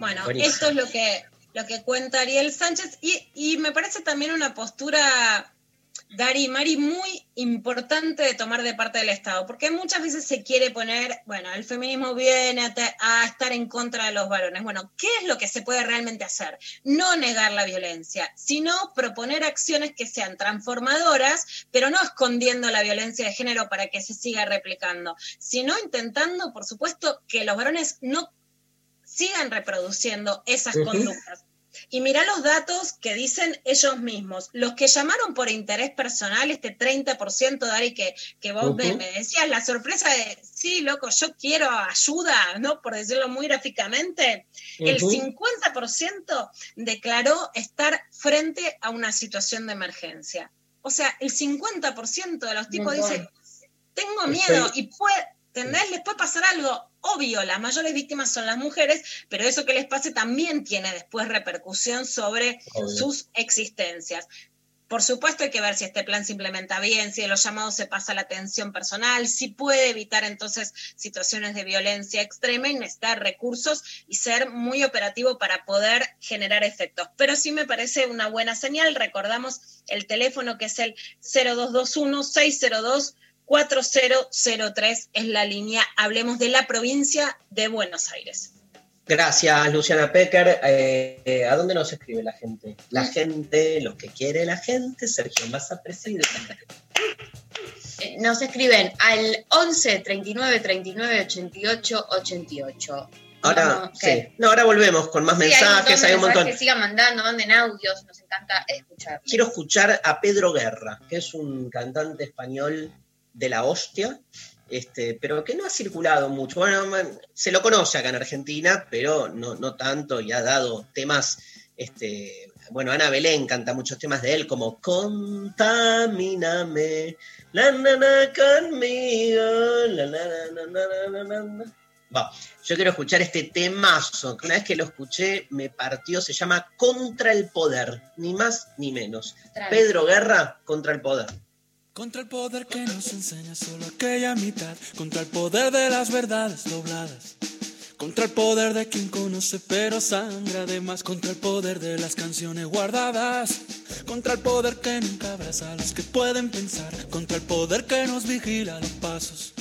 Bueno, Buenísimo. esto es lo que, lo que cuenta Ariel Sánchez y, y me parece también una postura, Dari y Mari, muy importante de tomar de parte del Estado, porque muchas veces se quiere poner, bueno, el feminismo viene a, te- a estar en contra de los varones. Bueno, ¿qué es lo que se puede realmente hacer? No negar la violencia, sino proponer acciones que sean transformadoras, pero no escondiendo la violencia de género para que se siga replicando, sino intentando, por supuesto, que los varones no sigan reproduciendo esas conductas. Y mirá los datos que dicen ellos mismos. Los que llamaron por interés personal, este 30%, Dari, que, que vos me, Ujú. me decías, la sorpresa de, sí, loco, yo quiero ayuda, ¿no? Por decirlo muy gráficamente, el Ujú. 50% declaró estar frente a una situación de emergencia. O sea, el 50% de los tipos montón. dice, tengo miedo Estoy- y puede, ¿entendés? Les puede pasar algo. Obvio, las mayores víctimas son las mujeres, pero eso que les pase también tiene después repercusión sobre Obvio. sus existencias. Por supuesto hay que ver si este plan se implementa bien, si de los llamados se pasa la atención personal, si puede evitar entonces situaciones de violencia extrema y necesitar recursos y ser muy operativo para poder generar efectos. Pero sí me parece una buena señal. Recordamos el teléfono que es el 0221 602 4003 es la línea Hablemos de la provincia de Buenos Aires. Gracias, Luciana Pecker. Eh, eh, ¿A dónde nos escribe la gente? La gente, lo que quiere la gente, Sergio Massa, presidente. Eh, Nos escriben al 11 39 39 88 88. Ahora, No, sí. No, ahora volvemos con más Sí, mensajes, hay un montón. Que sigan mandando, manden audios, nos encanta escuchar. Quiero escuchar a Pedro Guerra, que es un cantante español de la hostia, este, pero que no ha circulado mucho. Bueno, se lo conoce acá en Argentina, pero no, no tanto y ha dado temas. Este, bueno, Ana Belén canta muchos temas de él, como Contamíname, la nana conmigo, la nana. Bueno, yo quiero escuchar este temazo, que una vez que lo escuché me partió, se llama Contra el Poder, ni más ni menos. Pedro Guerra contra el Poder. Contra el poder que nos enseña solo aquella mitad, contra el poder de las verdades dobladas, contra el poder de quien conoce pero sangra además, contra el poder de las canciones guardadas, contra el poder que nunca abraza a los que pueden pensar, contra el poder que nos vigila los pasos.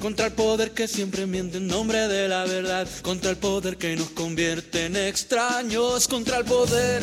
Contra el poder que siempre miente en nombre de la verdad. Contra el poder que nos convierte en extraños. Contra el poder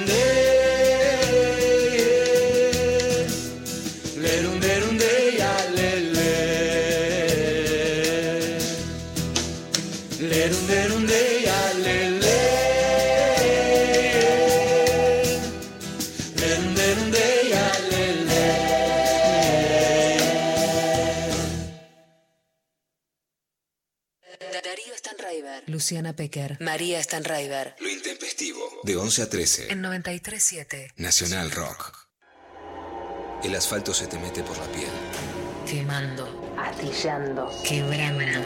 Luciana Pecker. María Stanraiver. Lo intempestivo. De 11 a 13. En 93.7. Nacional Rock. El asfalto se te mete por la piel. Quemando. Astillando. Quebrando.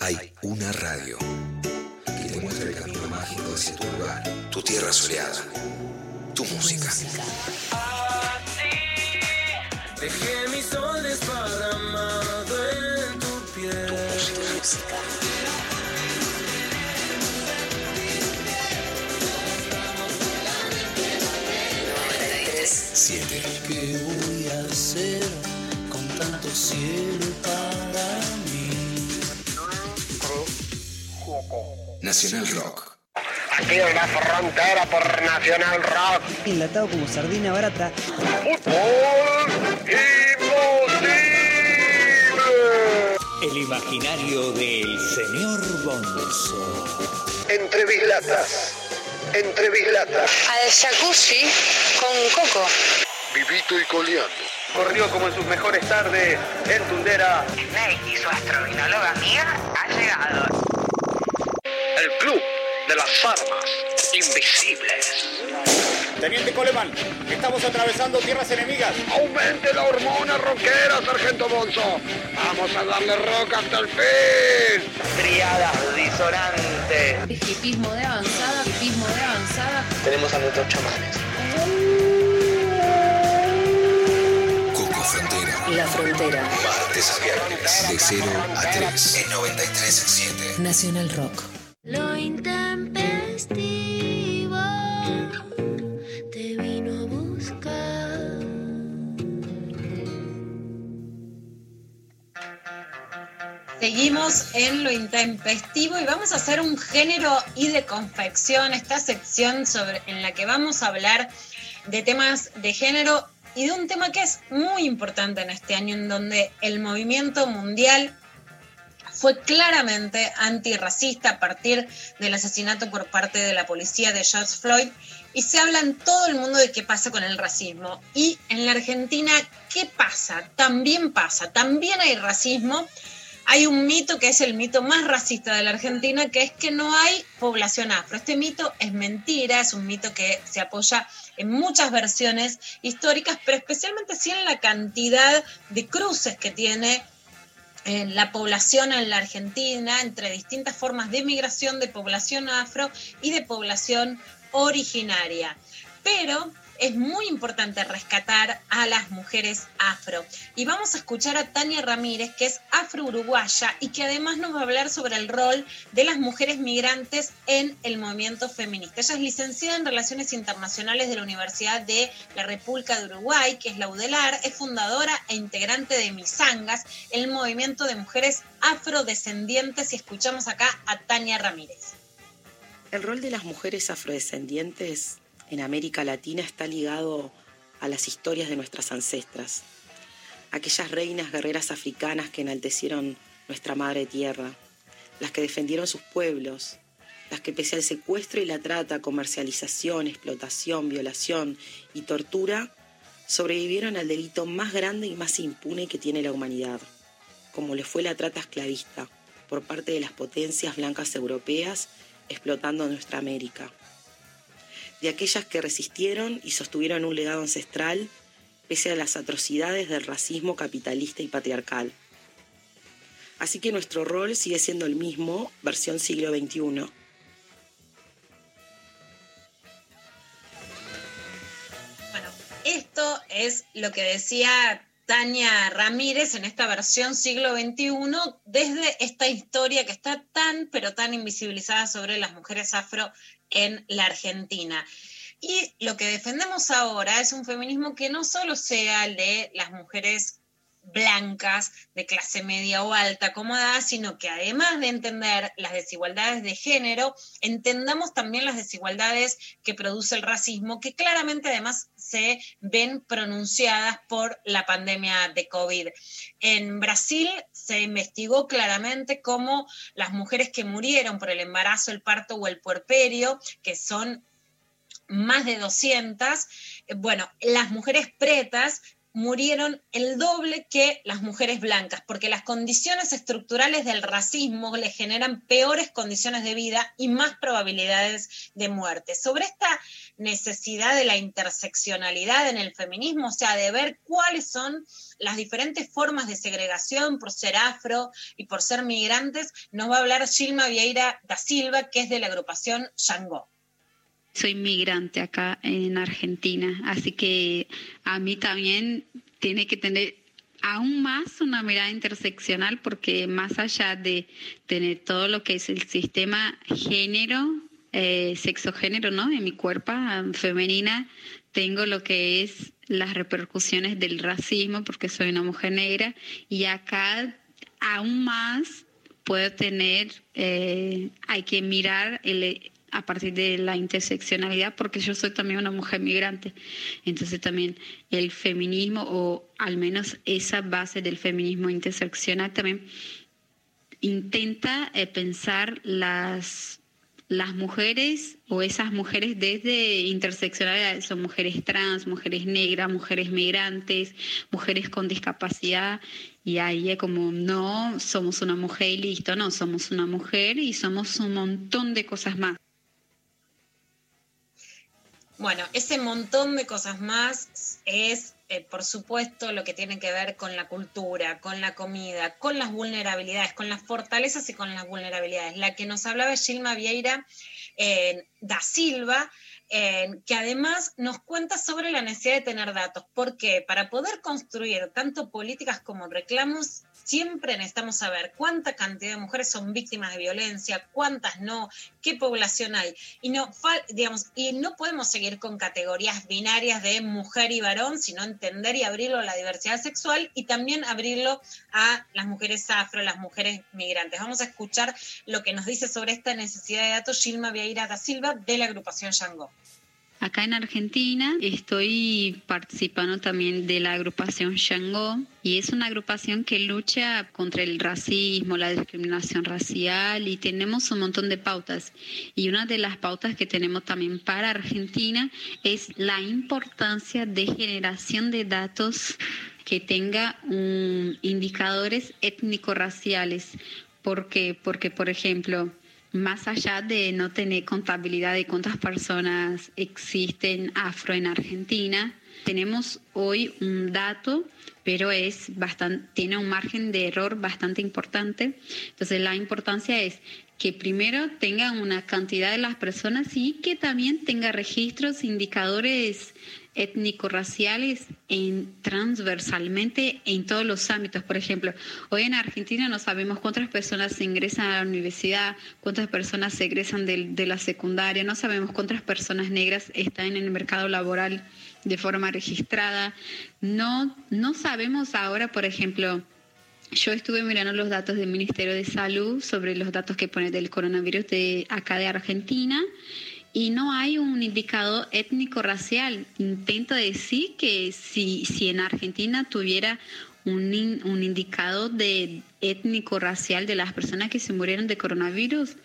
Hay una radio que te muestra el camino mágico hacia tu lugar, tu tierra soleada, tu música. Dejé mi sol desparramado en tu piel. 7. ¿Qué voy a hacer con tanto cielo para mí? Nacional Rock. Aquí en la frontera por Nacional Rock. Enlatado como sardina barata. El imaginario del señor Bonzo. Entre bislatas. Entre bislatas. Al jacuzzi con coco. Vivito y coleando. Corrió como en sus mejores tardes en Tundera. Snake y su astrovinóloga amiga ha llegado. El club de las armas invisibles. Teniente Coleman, estamos atravesando tierras enemigas. Aumente la hormona rockera, Sargento Bonzo. Vamos a darle rock hasta el fin. Triadas disonantes. Hipismo de avanzada, hipismo de avanzada. Tenemos a nuestros chamanes. Coco Frontera. La frontera. Martes a viernes. De 0 a 3. En 93.7. Nacional Rock. Lo intempestivo Seguimos en lo intempestivo y vamos a hacer un género y de confección, esta sección sobre, en la que vamos a hablar de temas de género y de un tema que es muy importante en este año, en donde el movimiento mundial fue claramente antirracista a partir del asesinato por parte de la policía de George Floyd y se habla en todo el mundo de qué pasa con el racismo. Y en la Argentina, ¿qué pasa? También pasa, también hay racismo. Hay un mito que es el mito más racista de la Argentina, que es que no hay población afro. Este mito es mentira, es un mito que se apoya en muchas versiones históricas, pero especialmente sí en la cantidad de cruces que tiene eh, la población en la Argentina entre distintas formas de migración de población afro y de población originaria. Pero es muy importante rescatar a las mujeres afro. Y vamos a escuchar a Tania Ramírez, que es afro-uruguaya y que además nos va a hablar sobre el rol de las mujeres migrantes en el movimiento feminista. Ella es licenciada en Relaciones Internacionales de la Universidad de la República de Uruguay, que es la UDELAR, es fundadora e integrante de Misangas, el movimiento de mujeres afrodescendientes, y escuchamos acá a Tania Ramírez. El rol de las mujeres afrodescendientes en América Latina está ligado a las historias de nuestras ancestras, aquellas reinas guerreras africanas que enaltecieron nuestra madre tierra, las que defendieron sus pueblos, las que pese al secuestro y la trata, comercialización, explotación, violación y tortura, sobrevivieron al delito más grande y más impune que tiene la humanidad, como le fue la trata esclavista por parte de las potencias blancas europeas explotando nuestra América. De aquellas que resistieron y sostuvieron un legado ancestral pese a las atrocidades del racismo capitalista y patriarcal. Así que nuestro rol sigue siendo el mismo, versión siglo XXI. Bueno, esto es lo que decía Tania Ramírez en esta versión siglo XXI desde esta historia que está tan, pero tan invisibilizada sobre las mujeres afro en la Argentina. Y lo que defendemos ahora es un feminismo que no solo sea el de las mujeres blancas de clase media o alta acomodada, sino que además de entender las desigualdades de género, entendamos también las desigualdades que produce el racismo, que claramente además se ven pronunciadas por la pandemia de COVID. En Brasil se investigó claramente cómo las mujeres que murieron por el embarazo, el parto o el puerperio, que son más de 200, bueno, las mujeres pretas murieron el doble que las mujeres blancas, porque las condiciones estructurales del racismo le generan peores condiciones de vida y más probabilidades de muerte. Sobre esta necesidad de la interseccionalidad en el feminismo, o sea, de ver cuáles son las diferentes formas de segregación por ser afro y por ser migrantes, nos va a hablar Gilma Vieira da Silva, que es de la agrupación Shango soy migrante acá en Argentina, así que a mí también tiene que tener aún más una mirada interseccional porque más allá de tener todo lo que es el sistema género, eh, sexo-género, ¿no? En mi cuerpo femenina, tengo lo que es las repercusiones del racismo porque soy una mujer negra y acá aún más puedo tener, eh, hay que mirar el, a partir de la interseccionalidad, porque yo soy también una mujer migrante. Entonces también el feminismo, o al menos esa base del feminismo interseccional, también intenta eh, pensar las, las mujeres o esas mujeres desde interseccionalidad, son mujeres trans, mujeres negras, mujeres migrantes, mujeres con discapacidad, y ahí es como, no, somos una mujer y listo, no, somos una mujer y somos un montón de cosas más. Bueno, ese montón de cosas más es, eh, por supuesto, lo que tiene que ver con la cultura, con la comida, con las vulnerabilidades, con las fortalezas y con las vulnerabilidades. La que nos hablaba Gilma Vieira eh, da Silva, que además nos cuenta sobre la necesidad de tener datos, porque para poder construir tanto políticas como reclamos, siempre necesitamos saber cuánta cantidad de mujeres son víctimas de violencia, cuántas no, qué población hay. Y no, digamos, y no podemos seguir con categorías binarias de mujer y varón, sino entender y abrirlo a la diversidad sexual y también abrirlo a las mujeres afro, las mujeres migrantes. Vamos a escuchar lo que nos dice sobre esta necesidad de datos Gilma Vieira da Silva de la agrupación Yango. Acá en Argentina estoy participando también de la agrupación Shango y es una agrupación que lucha contra el racismo, la discriminación racial y tenemos un montón de pautas. Y una de las pautas que tenemos también para Argentina es la importancia de generación de datos que tenga indicadores étnico-raciales. ¿Por qué? Porque, por ejemplo, más allá de no tener contabilidad de cuántas personas existen afro en Argentina, tenemos hoy un dato, pero es bastante, tiene un margen de error bastante importante. Entonces la importancia es que primero tenga una cantidad de las personas y que también tenga registros, indicadores étnico-raciales en, transversalmente en todos los ámbitos. Por ejemplo, hoy en Argentina no sabemos cuántas personas ingresan a la universidad, cuántas personas se egresan de, de la secundaria, no sabemos cuántas personas negras están en el mercado laboral de forma registrada. No, no sabemos ahora, por ejemplo, yo estuve mirando los datos del Ministerio de Salud sobre los datos que pone del coronavirus de acá de Argentina y no hay un indicador étnico-racial. Intento decir que si, si en Argentina tuviera un, in- un indicador de étnico-racial de las personas que se murieron de coronavirus,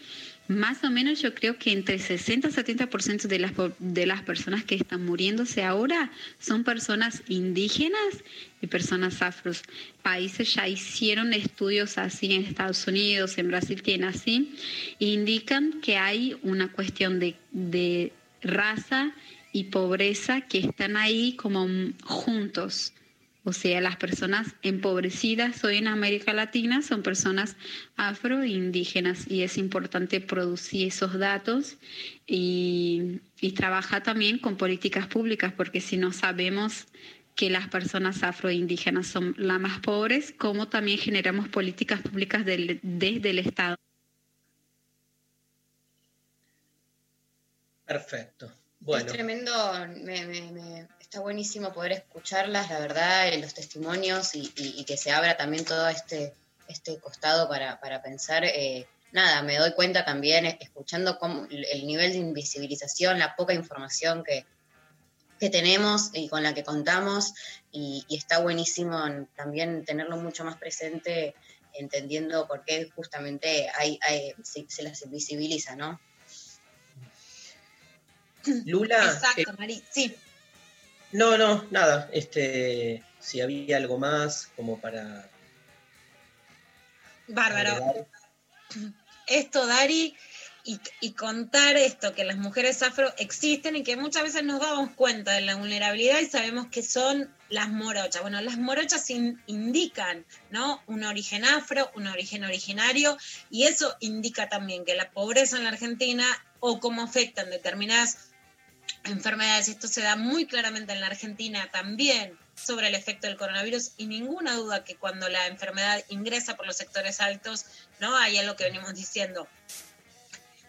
más o menos yo creo que entre 60 y 70% de las, de las personas que están muriéndose ahora son personas indígenas y personas afros. Países ya hicieron estudios así en Estados Unidos, en Brasil tienen así, indican que hay una cuestión de, de raza y pobreza que están ahí como juntos. O sea, las personas empobrecidas hoy en América Latina son personas afro e indígenas y es importante producir esos datos y, y trabajar también con políticas públicas porque si no sabemos que las personas afro e indígenas son las más pobres, ¿cómo también generamos políticas públicas del- desde el Estado? Perfecto. Bueno, Es tremendo, me- me- me- está buenísimo poder escucharlas, la verdad, eh, los testimonios y, y- y que se abra también todo este, este costado para, para pensar. eh, nada, me doy cuenta también, eh, escuchando cómo el el nivel de invisibilización, la poca información que, que tenemos y con la que contamos, y, y está buenísimo en- también tenerlo mucho más presente, entendiendo por qué justamente hay, hay- se, se las invisibiliza, ¿no? Lula. Exacto, eh. Sí. No, no, nada. Este, si había algo más como para. Bárbaro. Esto, Dari, y, y contar esto, que las mujeres afro existen y que muchas veces nos damos cuenta de la vulnerabilidad y sabemos que son las morochas. Bueno, las morochas in- indican, ¿no? Un origen afro, un origen originario, y eso indica también que la pobreza en la Argentina o cómo afectan determinadas enfermedades, esto se da muy claramente en la Argentina también sobre el efecto del coronavirus y ninguna duda que cuando la enfermedad ingresa por los sectores altos, ¿no? Hay algo que venimos diciendo.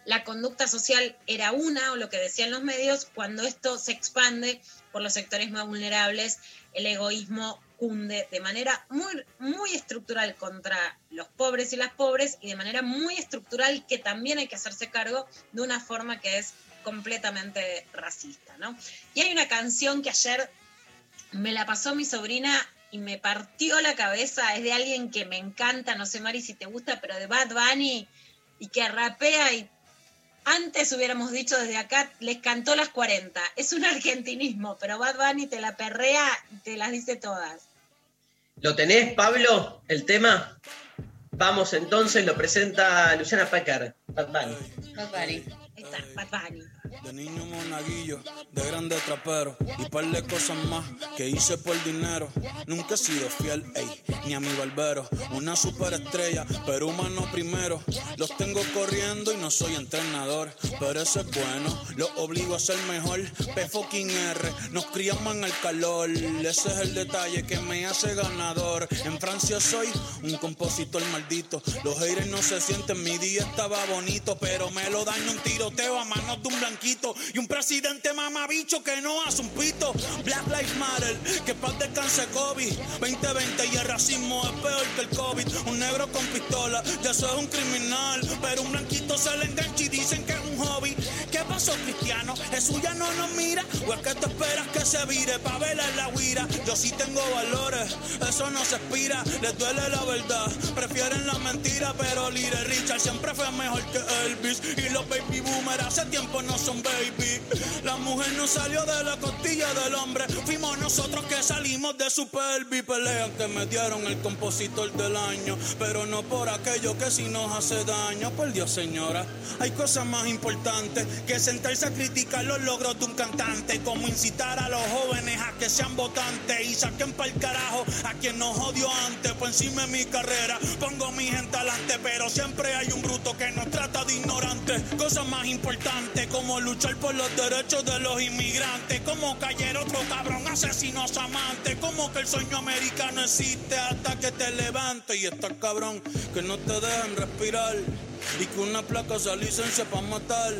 La conducta social era una, o lo que decían los medios, cuando esto se expande por los sectores más vulnerables, el egoísmo cunde de manera muy, muy estructural contra los pobres y las pobres y de manera muy estructural que también hay que hacerse cargo de una forma que es completamente racista, ¿no? Y hay una canción que ayer me la pasó mi sobrina y me partió la cabeza, es de alguien que me encanta, no sé Mari si te gusta, pero de Bad Bunny y que rapea y antes hubiéramos dicho desde acá, les cantó las 40. Es un argentinismo, pero Bad Bunny te la perrea y te las dice todas. ¿Lo tenés, Pablo? ¿El tema? Vamos entonces, lo presenta Luciana Packer. Bad Bunny. Bad Bunny. Bad Bunny. De niño monaguillo, de grande trapero y par de cosas más que hice por dinero. Nunca he sido fiel, ey, ni a mi barbero. Una superestrella, pero humano primero. Los tengo corriendo y no soy entrenador, pero eso es bueno. Los obligo a ser mejor. P fucking R, nos criamos en el calor. Ese es el detalle que me hace ganador. En Francia soy un compositor maldito. Los haters no se sienten, mi día estaba bonito, pero me lo daño un tiroteo a manos de un blanquito y un presidente mamabicho que no hace un pito. Black Lives Matter, que paz descanse Kobe. 2020 y el racismo es peor que el COVID. Un negro con pistola, ya es un criminal, pero un blanquito se le engancha y dicen que es un hobby. ¿Qué pasó, Cristiano? ¿Jesús ya no nos mira? ¿O es que te esperas que se vire pa' verla en la guira? Yo sí tengo valores, eso no se expira, les duele la verdad, prefieren la mentira, pero Little Richard siempre fue mejor que Elvis. Y los baby boomers hace tiempo no son baby. La mujer no salió de la costilla del hombre, fuimos nosotros que salimos de su pelvis. Pelean que me dieron el compositor del año, pero no por aquello que si nos hace daño. Por Dios, señora, hay cosas más importantes que sentir sentarse a criticar los logros de un cantante, como incitar a los jóvenes a que sean votantes y saquen para el carajo a quien nos odió antes. Por encima de mi carrera pongo mi gente adelante, pero siempre hay un bruto que nos trata de ignorantes. Cosas más importantes como luchar por los derechos de los inmigrantes, como caer otro cabrón asesinos amantes, como que el sueño americano existe hasta que te levantes y estás cabrón que no te dejan respirar. Y que una placa sea licencia para matar.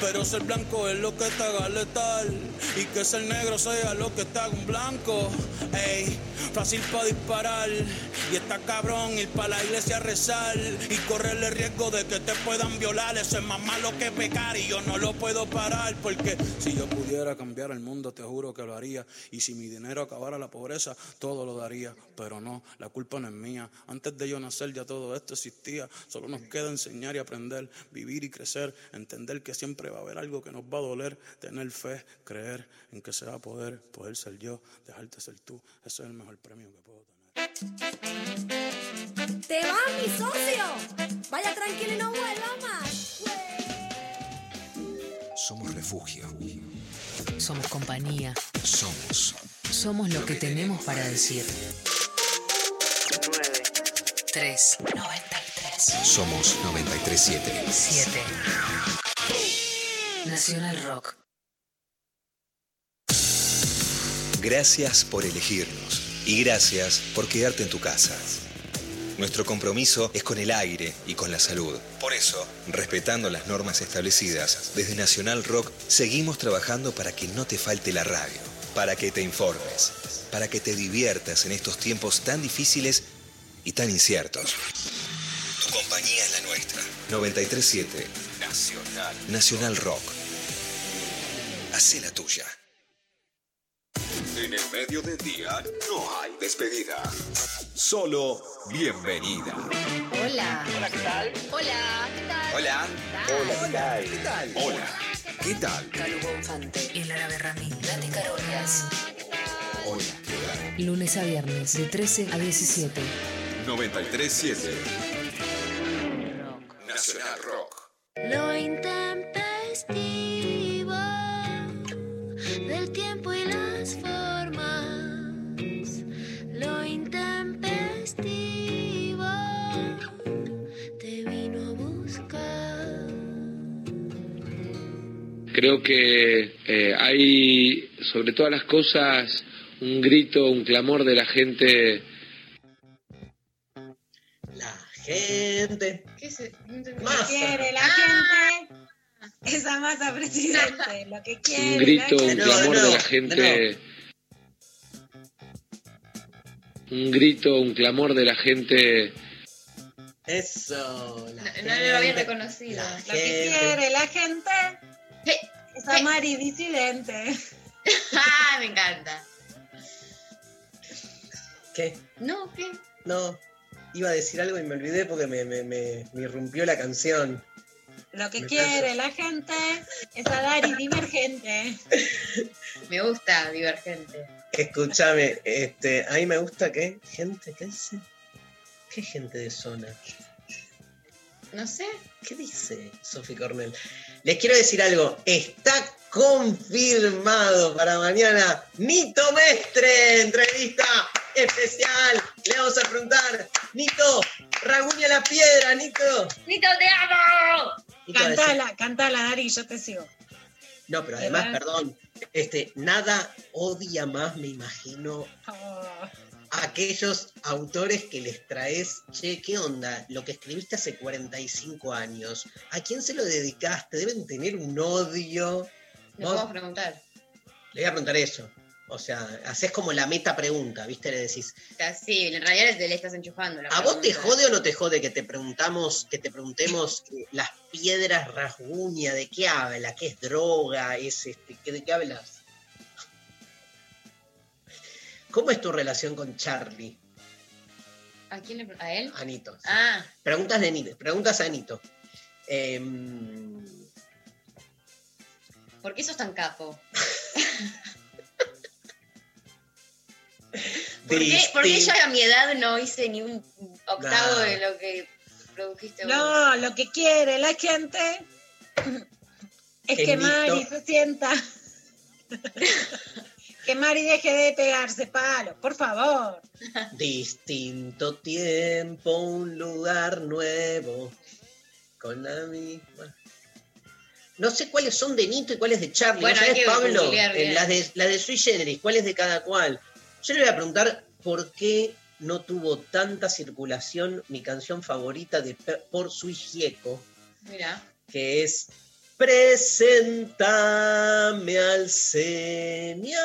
Pero ser blanco es lo que te haga letal. Y que ser negro sea lo que te haga un blanco. Ey, fácil para disparar. Y está cabrón ir para la iglesia a rezar. Y correr el riesgo de que te puedan violar. Eso es más malo que pecar. Y yo no lo puedo parar. Porque si yo pudiera cambiar el mundo, te juro que lo haría. Y si mi dinero acabara la pobreza, todo lo daría. Pero no, la culpa no es mía. Antes de yo nacer ya todo esto existía. Solo nos queda enseñar y aprender, vivir y crecer, entender que siempre va a haber algo que nos va a doler, tener fe, creer en que se va a poder, poder ser yo, dejarte ser tú. Ese es el mejor premio que puedo tener. ¡Te vas, mi socio! Vaya tranquilo y no vuelva más. Somos refugio. Somos compañía. Somos. Somos lo que tenemos para decir. 9, 3, 93. Somos 937. 7. Nacional Rock. Gracias por elegirnos y gracias por quedarte en tu casa. Nuestro compromiso es con el aire y con la salud. Por eso, respetando las normas establecidas, desde Nacional Rock seguimos trabajando para que no te falte la radio, para que te informes, para que te diviertas en estos tiempos tan difíciles y tan inciertos. Tu compañía es la nuestra. 937 Nacional. Nacional Rock. Hacé la tuya. En el medio del día no hay despedida. Solo bienvenida. Hola. Hola, ¿qué tal? Hola, ¿qué tal? Hola. Hola, ¿qué tal? ¿Qué tal? Hola. ¿Qué tal? Calu Bonfante. El árabe Ramín. Date Carolias. Hola. Lunes a viernes de 13 a 17. 937 Nacional Rock. Lo intempestivo del tiempo y las formas. Lo intempestivo te vino a buscar. Creo que eh, hay, sobre todas las cosas, un grito, un clamor de la gente. Gente. ¿Qué se? Lo que quiere la gente. Esa masa presidente. Lo que quiere. Un grito, un gente. clamor de la gente. Un grito, un clamor de la gente. Eso. La No, no lo había reconocido. Lo que quiere la gente. Esa Mari disidente. ah, me encanta. ¿Qué? No, ¿qué? No. Iba a decir algo y me olvidé porque me, me, me, me irrumpió la canción. Lo que Me quiere la gente. Esa Dari divergente. Me gusta Divergente. Escúchame, este, a mí me gusta que gente, ¿qué dice? ¿Qué gente de zona? No sé. ¿Qué dice Sofi Cornell? Les quiero decir algo, está confirmado para mañana Nito Mestre, entrevista especial. Le vamos a preguntar, Nito, Raguña la piedra, Nito. ¡Nito, te amo! Nito Cantala, cantala, Dari, yo te sigo. No, pero además, Además- perdón, este, nada odia más, me imagino, Oh, a aquellos autores que les traes, che, ¿qué onda? Lo que escribiste hace 45 años, ¿a quién se lo dedicaste? Deben tener un odio. Le Vos- podemos preguntar. Le voy a preguntar eso. O sea, haces como la meta pregunta, ¿viste? Le decís, sí, en realidad le estás enchufando. la ¿a vos te jode o no te jode que te preguntamos, que te preguntemos eh, las piedras rasguña, de qué habla, qué es droga, es este, ¿qué- de qué hablas? ¿Cómo es tu relación con Charlie, ¿A quién le pre- ¿A él? Anito? Ah, Preguntas de Anito, preguntas a Anito. Em, ¿por qué sos tan capo? ¿Por qué, por qué yo a mi edad no hice ni un octavo Nah. de lo que produjiste vos? No, lo que quiere la gente. Es que. Mari se sienta. que Mari deje de pegarse palos, por favor. Distinto tiempo, un lugar nuevo. Con la misma. No sé cuáles son de Nito y cuáles de Charlie. Bueno, ¿No sabes, Pablo? googlear En bien. las de, la de Sui Generis, ¿cuál es de cada cual? Yo le voy a preguntar por qué no tuvo tanta circulación mi canción favorita de por Sui Gieco, Mira. que es Presentame al Señor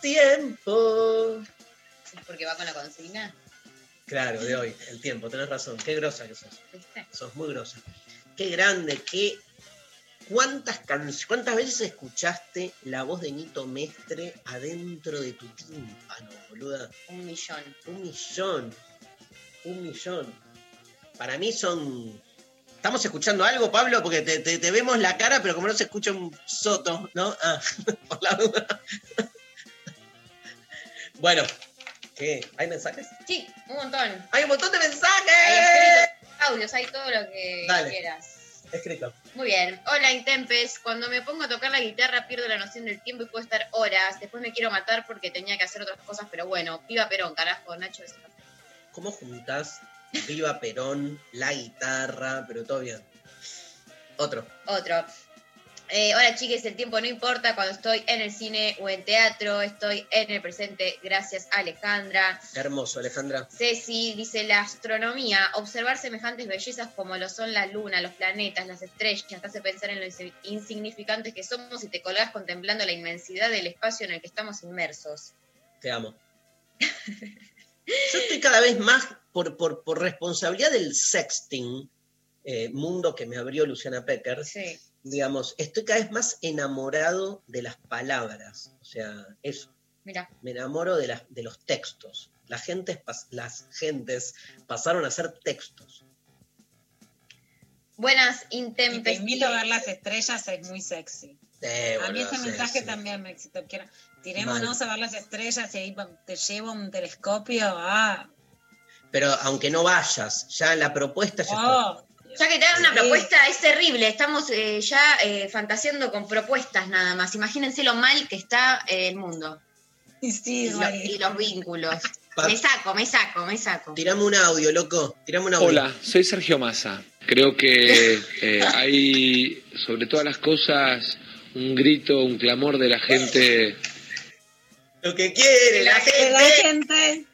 Tiempo. ¿Es porque va con la consigna? Claro, de hoy, el tiempo, tenés razón. Qué grosa que sos. ¿Viste? Sos muy grosa. Qué grande, qué. ¿Cuántas, can- ¿Cuántas veces escuchaste la voz de Nito Mestre adentro de tu tímpano, boluda? Un millón. Un millón. Un millón. Para mí son. ¿Estamos escuchando algo, Pablo? Porque te, te- te vemos la cara, pero como no se escucha un soto, ¿no? Ah, por la duda. bueno, ¿qué? ¿Hay mensajes? Sí, un montón. ¡Hay un montón de Hay mensajes! escritos, audios, hay todo lo que Dale. quieras. Escrito. Muy bien. Hola, Intempes. Cuando me pongo a tocar la guitarra pierdo la noción del tiempo y puedo estar horas. Después me quiero matar porque tenía que hacer otras cosas, pero bueno, viva Perón, carajo, Nacho. ¿Cómo juntás Viva Perón, la guitarra, pero todo bien? Otro. Otro. Eh, hola, chiques, el tiempo no importa cuando estoy en el cine o en teatro. Estoy en el presente. Gracias, Alejandra. Hermoso, Alejandra. Ceci dice la astronomía, observar semejantes bellezas como lo son la luna, los planetas, las estrellas, te hace pensar en lo insi- insignificantes que somos y te colgás contemplando la inmensidad del espacio en el que estamos inmersos. Te amo. Yo estoy cada vez más, por, por, por responsabilidad del sexting, eh, mundo que me abrió Luciana Pecker, Sí. Digamos, estoy cada vez más enamorado de las palabras. O sea, eso. Mira, Me enamoro de, las, de los textos. Las gentes, pas- las gentes pasaron a ser textos. buenas Y te intempestivas. invito a ver las estrellas, es muy sexy. Eh, a mí sí, mensaje sí. también me excitó. Quiero- Tirémonos a ver las estrellas y ahí te llevo un telescopio. Ah, Pero aunque no vayas, ya la propuesta ya está. Ya que te dan una Sí. propuesta, es terrible. Estamos eh, ya eh, fantaseando con propuestas nada más. Imagínense lo mal que está eh, el mundo. y sí, Y, lo- y los vínculos. Me saco, me saco, me saco. Tirame un audio, loco. Tirame un audio. Hola, soy Sergio Massa. Creo que eh, hay, sobre todas las cosas, un grito, un clamor de la gente. Lo que quiere la Que la gente. gente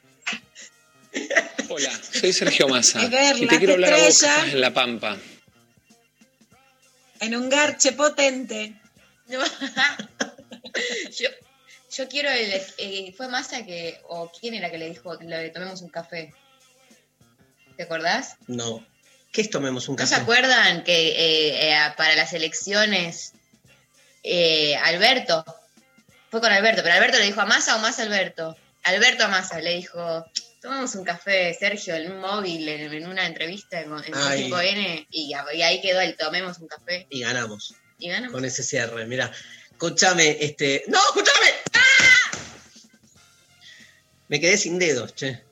Hola, soy Sergio Massa. Y te quiero hablar a vos en La Pampa. en un garche potente. yo, yo quiero el. eh, fue Massa que. O quién era que le dijo que le tomemos un café. ¿Te acordás? No. ¿Qué es tomemos un ¿No se café? acuerdan que eh, eh, para las elecciones eh, Alberto, fue con Alberto, pero Alberto le dijo a Massa o Massa a Alberto? Alberto a Massa le dijo, tomamos un café, Sergio, en un móvil, en, en una entrevista en, en Ay. tipo N, y, y ahí quedó el tomemos un café. Y ganamos. Y ganamos. con ese cierre. Mira, escúchame, este. ¡No, escúchame! ¡Ah! Me quedé sin dedos, che.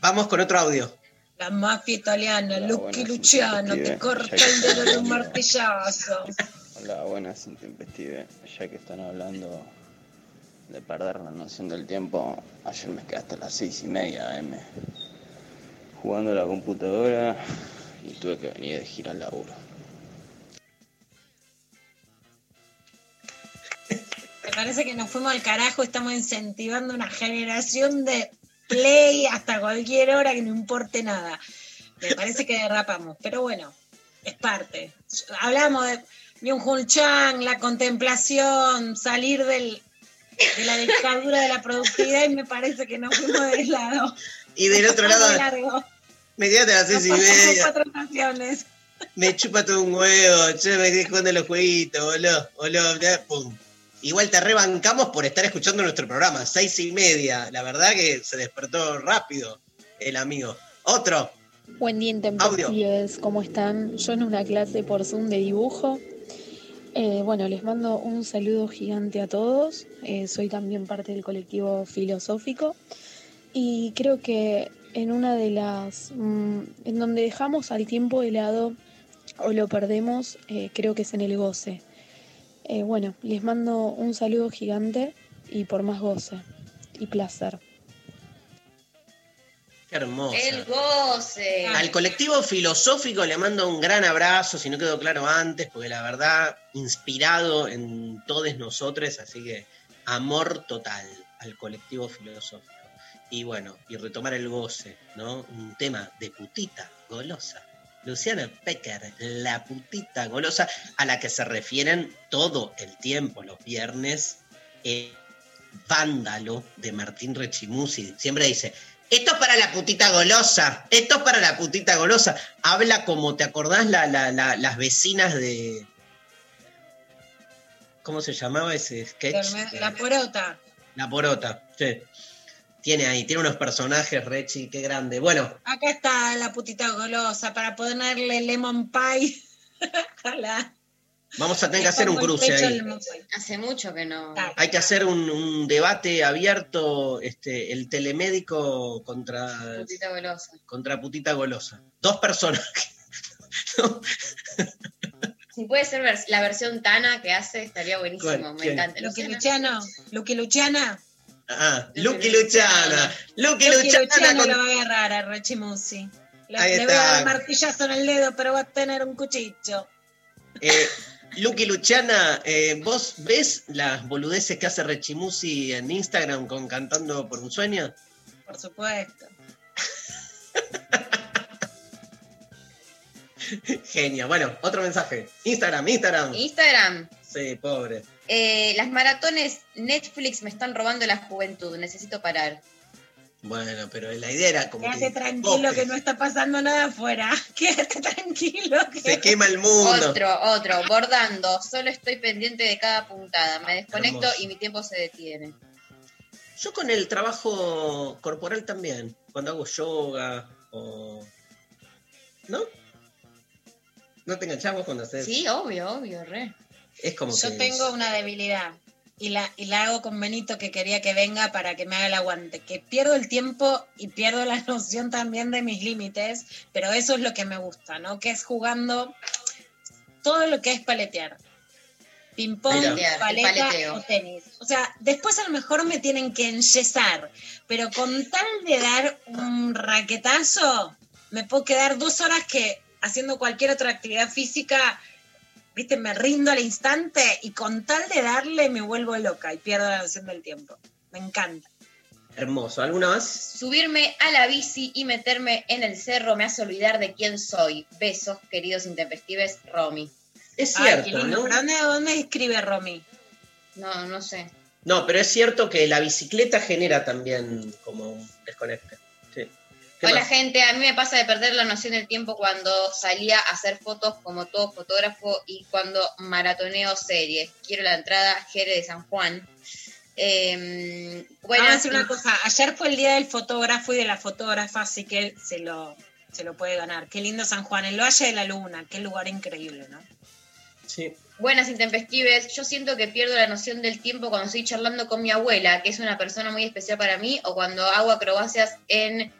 Vamos con otro audio. La mafia italiana, Lucky Luciano, te corta el dedo de un martillazo. Hola, buenas, intempestive. Ya que están hablando de perder la noción del tiempo, ayer me quedé hasta las seis y media AM jugando a la computadora y tuve que venir de gira al laburo. Me parece que nos fuimos al carajo, estamos incentivando una generación de play hasta cualquier hora que no importe nada. Me parece que derrapamos, pero bueno, es parte. Hablamos de Myung Chang, la contemplación, salir del, de la dictadura de la productividad y me parece que nos fuimos del lado. Y del otro lado, largo. me las Nos seis y media. cuatro. Me chupa todo un huevo, che, me quedé jugando los jueguitos, boludo. boludo ya, pum. Igual te rebancamos por estar escuchando nuestro programa, seis y media. La verdad que se despertó rápido el amigo. Otro. Buen día, intempestives. ¿Cómo están? Yo en una clase por Zoom de dibujo. Eh, bueno, les mando un saludo gigante a todos. Eh, soy también parte del colectivo filosófico. Y creo que en una de las. mm, en donde dejamos al tiempo de lado o lo perdemos, eh, creo que es en el goce. Bueno, les mando un saludo gigante y por más goce y placer. Qué hermoso. El goce. Al colectivo filosófico le mando un gran abrazo, si no quedó claro antes, porque la verdad, inspirado en todos nosotros, así que amor total al colectivo filosófico. Y bueno, y retomar el goce, ¿no? Un tema de putita golosa. Luciana Pecker, la putita golosa, a la que se refieren todo el tiempo, los viernes, eh, Vándalo de Martín Rechimusi. Siempre dice, esto es para la putita golosa, esto es para la putita golosa. Habla como, ¿te acordás la- la- la- las vecinas de... ¿Cómo se llamaba ese sketch? La porota. La porota, sí. Tiene ahí, tiene unos personajes, Rechi, qué grande. Bueno, Acá está la putita golosa para ponerle lemon pie. Ojalá. Vamos a tener que hacer un cruce ahí. Hace mucho que no. Hay que hacer un, un debate abierto, este, el telemédico contra, Putita golosa. contra putita golosa. Dos personas. Si puede ser vers- la versión Tana que hace, estaría buenísimo. ¿Cuál? Me ¿Quién? encanta. Lucky Luciana. Lucky Luciana. Ah, Lucky Luciana. Lucky Lucky Luciana Luciano con- lo va a agarrar a Rechimusi. Le, Ahí le voy a dar martillazo en el dedo, pero va a tener un cuchillo. Eh, Lucky Luciana, eh, ¿vos ves las boludeces que hace Rechimusi en Instagram con Cantando por un Sueño? Por supuesto. Genia. Bueno, otro mensaje. Instagram, Instagram. Instagram. Sí, pobre. Eh, las maratones Netflix me están robando la juventud. Necesito parar. Bueno, pero la idea era como Quédate que tranquilo que no está pasando nada afuera. Quédate tranquilo. Que... se quema el mundo. Otro, otro. Bordando. Solo estoy pendiente de cada puntada. Me desconecto Hermoso. y mi tiempo se detiene. Yo con el trabajo corporal también, cuando hago yoga o... ¿No? ¿No te enganchamos cuando haces? Sí, obvio, obvio, re. Es como Yo que... tengo una debilidad y la, y la hago con Benito que quería que venga para que me haga el aguante. Que pierdo el tiempo y pierdo la noción también de mis límites, pero eso es lo que me gusta, ¿no? Que es jugando todo lo que es paletear. Ping-pong, paleta o tenis. O sea, después a lo mejor me tienen que enyesar, pero con tal de dar un raquetazo, me puedo quedar dos horas que haciendo cualquier otra actividad física viste, me rindo al instante y con tal de darle me vuelvo loca y pierdo la noción del tiempo. Me encanta. Hermoso. ¿Alguna más? Subirme a la bici y meterme en el cerro me hace olvidar de quién soy. Besos, queridos intempestives, Romy. Es cierto. ¿no? ¿Pero dónde, dónde escribe Romy? No, no sé. No, pero es cierto que la bicicleta genera también como un desconecte. Sí. ¿Qué Hola más? gente, a mí me pasa de perder la noción del tiempo cuando salía a hacer fotos como todo fotógrafo y cuando maratoneo series. Quiero la entrada Jere de San Juan. Eh, Vamos a decir una cosa. Ayer fue el día del fotógrafo y de la fotógrafa, así que él se lo, se lo puede ganar. Qué lindo San Juan, el Valle de la Luna. Qué lugar increíble, ¿no? Sí. Buenas intempestives, yo siento que pierdo la noción del tiempo cuando estoy charlando con mi abuela, que es una persona muy especial para mí, o cuando hago acrobacias en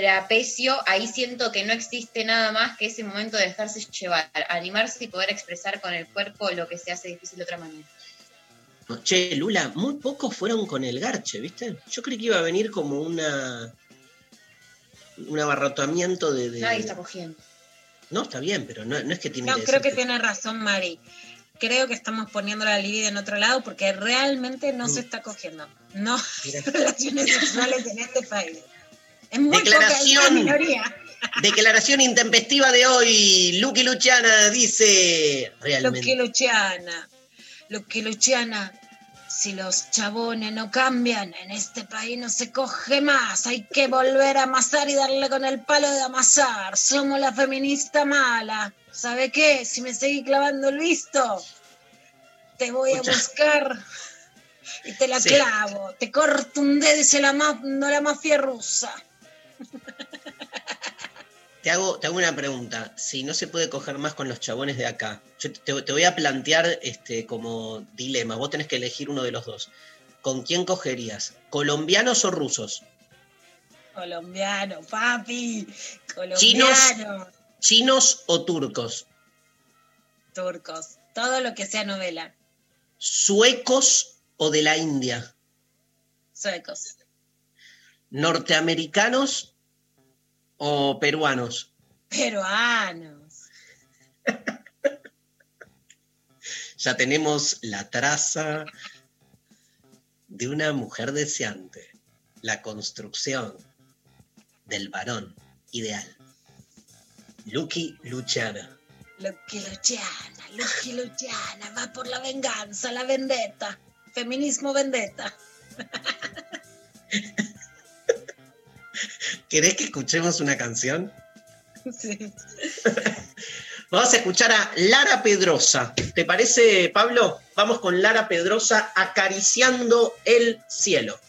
trapecio, ahí siento que no existe nada más que ese momento de dejarse llevar, animarse y poder expresar con el cuerpo lo que se hace difícil de otra manera. Che, Lula, muy pocos fueron con el garche, ¿viste? Yo creí que iba a venir como una un abarrotamiento de... de- Nadie está cogiendo. No, está bien, pero no, no es que tiene No, que creo que tiene razón Mari. Creo que estamos poniendo la libido en otro lado porque realmente no se está cogiendo. No hay relaciones sexuales en este país. Es muy Declaración. Declaración intempestiva de hoy. Lucky Luciana dice... Realmente. que Luciana, lo que Luciana, si los chabones no cambian, en este país no se coge más. Hay que volver a amasar y darle con el palo de amasar. Somos la feminista mala. ¿Sabe qué? Si me seguís clavando el visto, te voy a buscar y te la Sí. clavo. Te corto un dedo y se la mando a la mafia rusa. Te hago, te hago una pregunta. Si no se puede coger más con los chabones de acá, yo te, voy a plantear este, como dilema. Vos tenés que elegir uno de los dos. ¿Con quién cogerías? ¿Colombianos o rusos? Colombiano, papi. Colombiano. ¿Chinos, chinos o turcos? Turcos. Todo lo que sea novela. ¿Suecos o de la India? Suecos. ¿Norteamericanos o peruanos? Peruanos. ya tenemos la traza de una mujer deseante, la construcción del varón ideal. Lucky Luciana. Lucky Luciana, Lucky Luciana, va por la venganza, la vendetta, feminismo vendetta. ¿Querés que escuchemos una canción? Sí. Vamos a escuchar a Lara Pedrosa. ¿Te parece, Pablo? Vamos con Lara Pedrosa acariciando el cielo.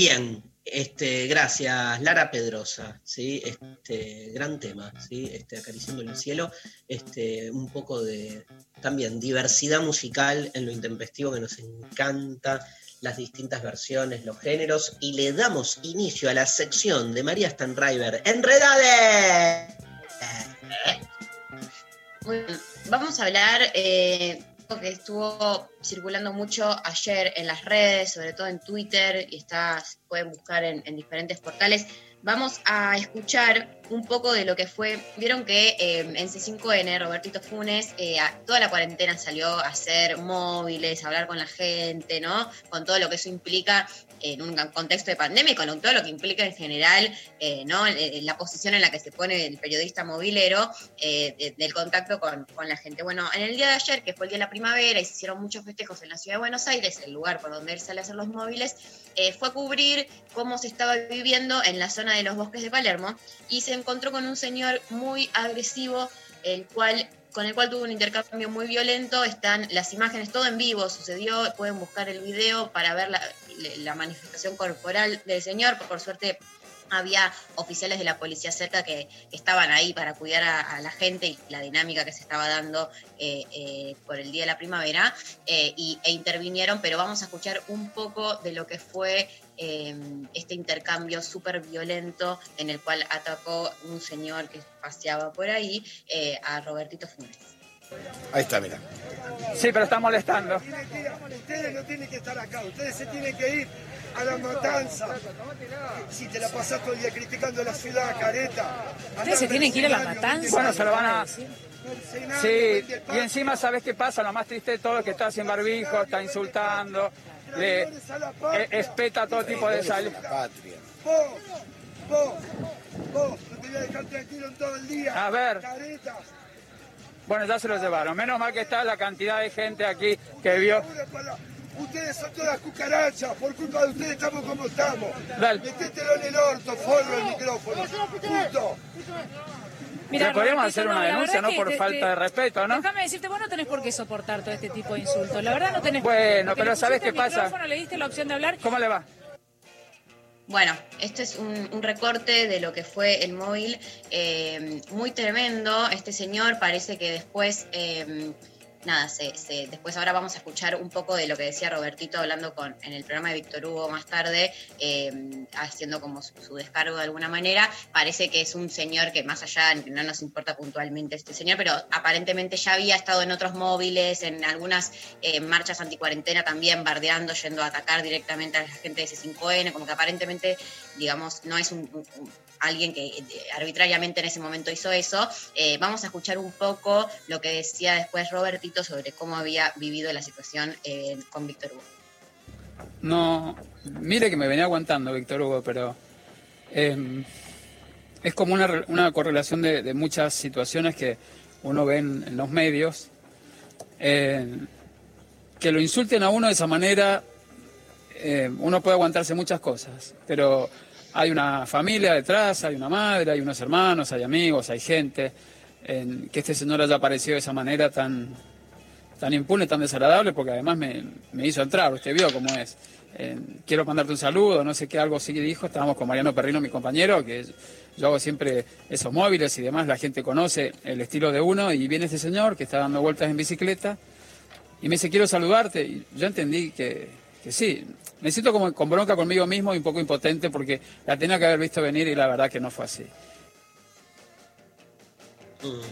Bien, este, gracias, Lara Pedrosa, ¿sí? este, gran tema, ¿sí? este, acariciando el cielo, este, un poco de también diversidad musical en lo intempestivo que nos encanta, las distintas versiones, los géneros, y le damos inicio a la sección de María Stanriver, Enredade. Bueno, vamos a hablar eh, estuvo circulando mucho ayer en las redes, sobre todo en Twitter, y está, se pueden buscar en, en diferentes portales. Vamos a escuchar un poco de lo que fue. Vieron que eh, en C5N Robertito Funes eh, a- toda la cuarentena salió a hacer móviles, a hablar con la gente, ¿no? Con todo lo que eso implica en un contexto de pandemia y con todo lo que implica en general, eh, ¿no? Eh, La posición en la que se pone el periodista movilero eh, de- del contacto con, con la gente. Bueno, en el día de ayer, que fue el día de la primavera, y se hicieron muchos festejos en la ciudad de Buenos Aires, el lugar por donde él sale a hacer los móviles, eh, fue a cubrir cómo se estaba viviendo en la zona de los bosques de Palermo y se encontró con un señor muy agresivo, el cual con el cual tuvo un intercambio muy violento, están las imágenes, todo en vivo sucedió, pueden buscar el video para ver la, la manifestación corporal del señor, por suerte había oficiales de la policía cerca que estaban ahí para cuidar a, a la gente y la dinámica que se estaba dando eh, eh, por el Día de la Primavera eh, y, e intervinieron, pero vamos a escuchar un poco de lo que fue eh, este intercambio súper violento en el cual atacó un señor que paseaba por ahí eh, a Robertito Funes. Ahí está, mira. Sí, pero está molestando. Ustedes no tienen que estar acá, ustedes se tienen que ir a la matanza. Si te la pasás todo el día criticando la ciudad, careta. Ustedes se tienen que ir a la matanza. Bueno, se lo van a... Sí, y encima, ¿sabes qué pasa? Lo más triste de todo es que está sin barbijo, está insultando, le eh, espeta todo tipo de sal. Vos, vos, vos, no te voy a dejar tranquilo en todo el día. A ver. Bueno, ya se lo llevaron. Menos mal que está la cantidad de gente aquí que vio. Ustedes son todas cucarachas, por culpa de ustedes estamos como estamos. Dale. Metételo en el orto, forro el micrófono. Punto. Mira, Le podríamos hacer una denuncia, ¿no? Por te- falta te- de respeto, ¿no? Déjame decirte, vos no tenés por qué soportar todo este tipo de insultos. La verdad no tenés Bueno, por qué. pero Le ¿sabés qué el pasa? micrófono, Le diste la opción de hablar. ¿Cómo le va? Bueno, este es un, un recorte de lo que fue el móvil, eh, muy tremendo. Este señor parece que después, eh, nada, se, se- después ahora vamos a escuchar un poco de lo que decía Robertito hablando con en el programa de Víctor Hugo más tarde, eh, haciendo como su, descargo de alguna manera. Parece que es un señor que más allá, no nos importa puntualmente este señor, pero aparentemente ya había estado en otros móviles, en algunas eh, marchas anticuarentena también, bardeando, yendo a atacar directamente a la gente de C5N, como que aparentemente, digamos, no es un- alguien que eh, arbitrariamente en ese momento hizo eso. Eh, vamos a escuchar un poco lo que decía después Robertito sobre cómo había vivido la situación eh, con Víctor Hugo. No, mire que me venía aguantando Víctor Hugo, pero es como una, re- una correlación de, muchas situaciones que uno ve en, los medios. Que lo insulten a uno de esa manera, uno puede aguantarse muchas cosas, pero hay una familia detrás, hay una madre, hay unos hermanos, hay amigos, hay gente. eh, que este señor haya aparecido de esa manera tan, tan impune, tan desagradable, porque además me, me hizo entrar, usted vio cómo es. Quiero mandarte un saludo, no sé qué, algo que dijo, estábamos con Mariano Perrino, mi compañero, que yo hago siempre esos móviles y demás, la gente conoce el estilo de uno, y viene este señor que está dando vueltas en bicicleta, y me dice, quiero saludarte, y yo entendí que, que sí, me siento como con bronca conmigo mismo y un poco impotente, porque la tenía que haber visto venir y la verdad que no fue así.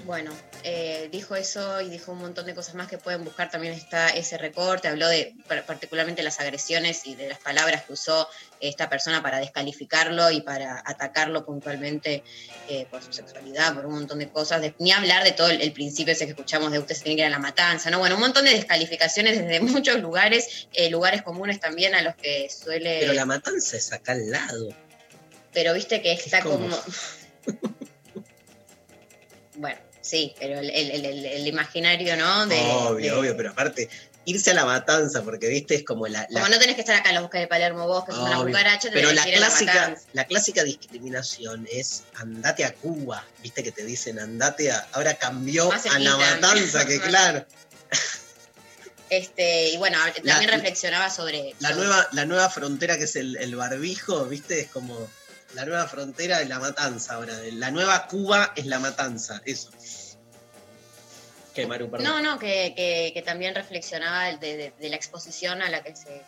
Bueno, eh, dijo eso y dijo un montón de cosas más que pueden buscar. También está ese recorte. Habló de par- particularmente las agresiones y de las palabras que usó esta persona para descalificarlo y para atacarlo puntualmente eh, por su sexualidad, por un montón de cosas. De- ni hablar de todo el, el principio ese que escuchamos de usted se tiene que ir a la matanza, ¿no? Bueno, un montón de descalificaciones desde muchos lugares, eh, lugares comunes también a los que suele. Pero la matanza es acá al lado. Pero viste que está como- como. bueno, sí, pero el, el- el- el imaginario, ¿no? De, obvio, de- obvio, pero aparte, irse a la matanza, porque viste, es como la. la- Como no tenés que estar acá en los bosques de Palermo vos, que sos una cucaracha, te pero la que ir a la clásica, matanza. la clásica discriminación es andate a Cuba, viste que te dicen andate a. Ahora cambió Más a la matanza, que claro. Este, y bueno, también La- reflexionaba sobre. La sobre- nueva, la nueva frontera que es el, el barbijo, viste, es como. La nueva frontera es la matanza ahora. La nueva Cuba es la matanza, eso. No, no, que, que- que también reflexionaba de, la exposición a la que se,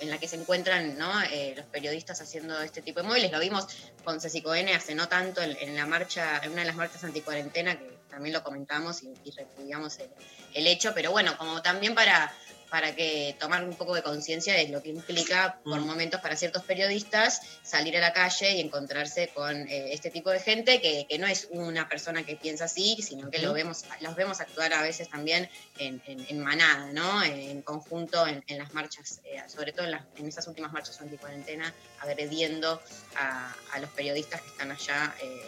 en la que se encuentran. Eh, los periodistas haciendo este tipo de móviles. Lo vimos con Cecico N hace no tanto en, la marcha, en una de las marchas anticuarentena que también lo comentamos y, y repudiamos el hecho, pero bueno, como también para, para que tomar un poco de conciencia de lo que implica por Mm. momentos para ciertos periodistas salir a la calle y encontrarse con eh, este tipo de gente que, que no es una persona que piensa así, sino que lo vemos, los vemos actuar a veces también en, en- en manada, ¿no? En conjunto en, en las marchas, eh, sobre todo en, las- en esas últimas marchas anticuarentena, agrediendo a, a los periodistas que están allá eh,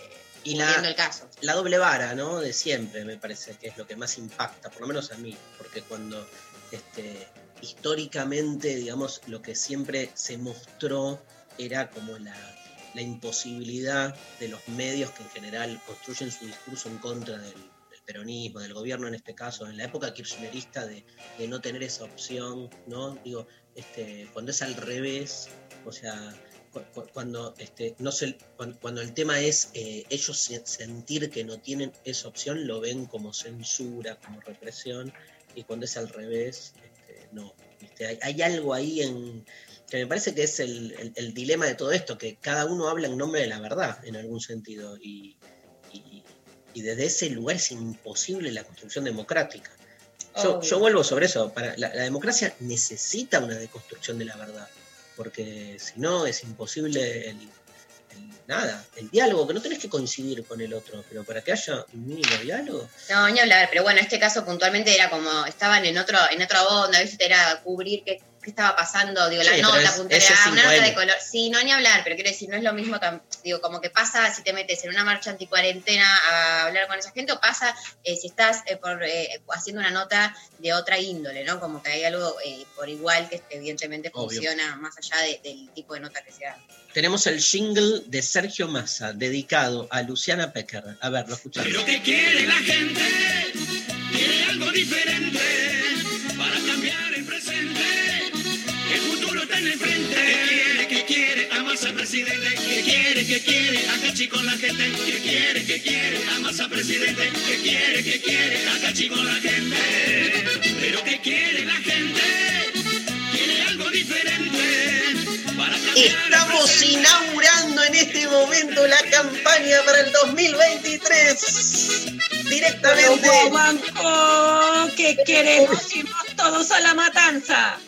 Y cubriendo la, el caso. la doble vara, ¿no? De siempre, me parece que es lo que más impacta, por lo menos a mí, porque cuando este, históricamente, digamos, lo que siempre se mostró era como la, imposibilidad de los medios que en general construyen su discurso en contra del, peronismo, del gobierno en este caso, en la época kirchnerista de, no tener esa opción, ¿no? Digo, este, cuando es al revés, o sea, cu- cu- cuando este no se cuan- cuando, el tema es eh, ellos se- sentir que no tienen esa opción lo ven como censura como represión y cuando es al revés este, no ¿viste? Hay, hay algo ahí en que me parece que es el, el- el dilema de todo esto que cada uno habla en nombre de la verdad en algún sentido y, y- y desde ese lugar es imposible la construcción democrática yo, vuelvo sobre eso. Para, la, la democracia necesita una deconstrucción de la verdad, porque si no es imposible el- nada, el diálogo, que no tenés que coincidir con el otro, pero para que haya un mínimo diálogo. No, ni hablar, pero bueno, este caso puntualmente era como, estaban en otro, en otra onda, veces era cubrir qué, qué estaba pasando, digo, Sí, la pero nota es- puntual, una nota 5N. de color. Sí, no, ni hablar, pero quiero decir, no es lo mismo, digo, como que pasa si te metes en una marcha anticuarentena a hablar con esa gente, o pasa eh, si estás eh, por, eh, haciendo una nota de otra índole, ¿no? Como que hay algo eh, por igual que evidentemente Obvio. funciona más allá de- del tipo de nota que sea. Tenemos el jingle de Sergio Massa, dedicado a Luciana Pecker. A ver, lo escuchamos. Pero ¿qué quiere la gente? Quiere algo diferente presidente. ¿Qué quiere? ¿Qué quiere? Acachi con la gente. ¿Qué quiere? ¿Qué quiere? Amas al presidente. ¿Qué quiere? ¿Qué quiere? Acachi con la gente. Pero ¿qué quiere la gente? Quiere algo diferente para Estamos inaugurando en este momento la campaña para el 2023. Directamente. Banco, ¿qué queremos? Irnos todos a la matanza.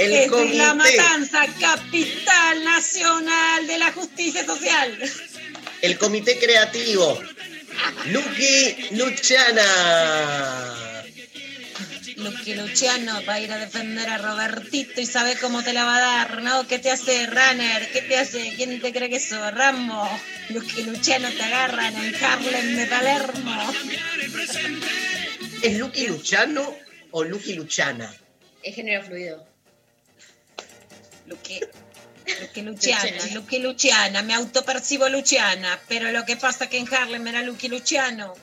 El es comité. la matanza, capital nacional de la justicia social. El comité creativo. Lucky Luciana. Lucky Luciano va a ir a defender a Robertito y sabe cómo te la va a dar, ¿no? ¿Qué te hace Runner? ¿Qué te hace? ¿Quién te cree que sos? Rambo. Lucky Luciano te agarran en Harlem de Palermo. ¿Es Lucky Luciano o Lucky Luciana? Es género fluido. Lucky, Lucky Luciana, Lucky Luciana, me autopercibo Luciana, pero lo que pasa que en Harlem era Lucky Luciano.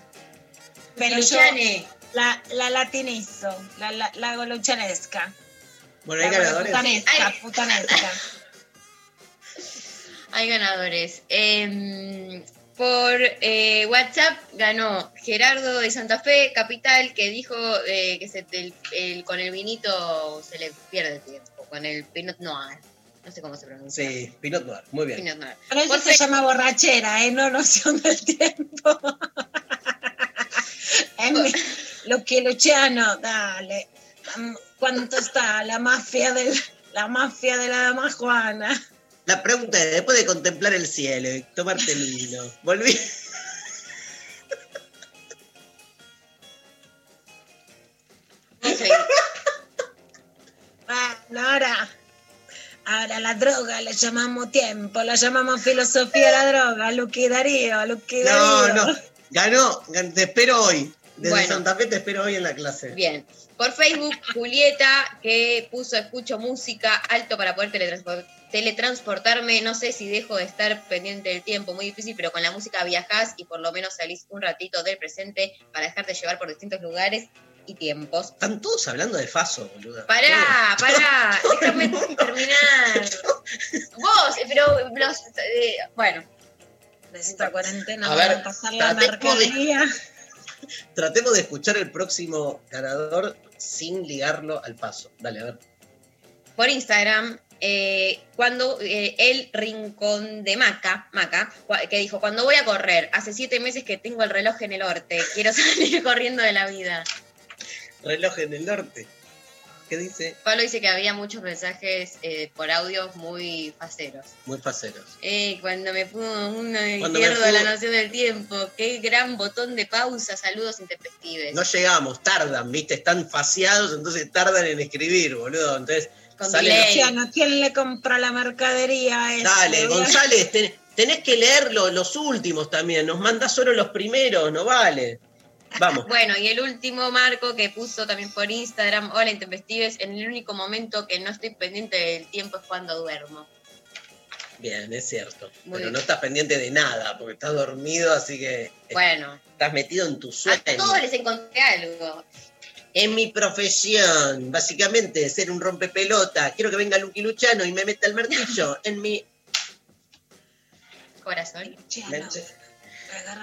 Pero yo Luciane. la, la latinizo, la, la, la hago luchanesca. Bueno, hay La ganadores. Putanesca, putanesca. Hay ganadores. Em, por eh, WhatsApp ganó Gerardo de Santa Fe, Capital, que dijo eh, que se, el- el- con el vinito se le pierde el tiempo, con el Pinot Noir. No sé cómo se pronuncia. Sí, Pinot Noir. Muy bien. Pinot Noir. Pero eso Por se llama borrachera, ¿eh? No noción del tiempo. Es mi- Lucky Luciano, dale. ¿Cuánto está la mafia del, la mafia de la dama Juana? La pregunta es, después de contemplar el cielo y tomarte el vino, volví. La droga la llamamos tiempo, la llamamos filosofía de la droga, Lucky Darío, No, Darío. no. Ganó. gan- Te espero hoy. Desde Bueno. Santa Fe te espero hoy en la clase. Bien. Por Facebook, Julieta, que puso escucho música alto para poder teletranspo- teletransportarme. No sé si dejo de estar pendiente del tiempo, muy difícil, pero con la música viajás y por lo menos salís un ratito del presente para dejarte llevar por distintos lugares y tiempos. Están todos hablando de Faso, boludo. Pará, pará, déjame terminar. Vos, pero los, eh, bueno. Esta cuarentena A ver, a pasar la tratemos de- mercadería. Tratemos de escuchar el próximo ganador sin ligarlo al paso. Dale, a ver. Por Instagram, Eh, cuando eh, el rincón de Maca, Maca, que dijo, cuando voy a correr, hace siete meses que tengo el reloj en el norte, quiero salir corriendo de la vida. Reloj en el norte. ¿Qué dice? Pablo dice que había muchos mensajes eh, por audios muy faceros. Muy faceros. Eh, cuando me pongo uno Cuando me pierdo pongo- la noción del tiempo, qué gran botón de pausa, saludos intempestives. No llegamos, tardan, ¿viste? Están faciados, entonces tardan en escribir, boludo. Entonces, Con ¿quién le compra la mercadería a ese? Dale, González, ten- tenés que leer lo- los últimos también. Nos mandás solo los primeros, no vale. Vamos. Bueno, y el último marco que puso también por Instagram, hola intempestives, en el único momento que no estoy pendiente del tiempo es cuando duermo. Bien, es cierto. Muy Pero bien. no estás pendiente de nada, porque estás dormido, así que Bueno, estás metido en tu sueño. a todos les encontré algo. En mi profesión, básicamente, ser un rompepelota. Quiero que venga Lucky Luciano y me meta el martillo en mi. Corazón.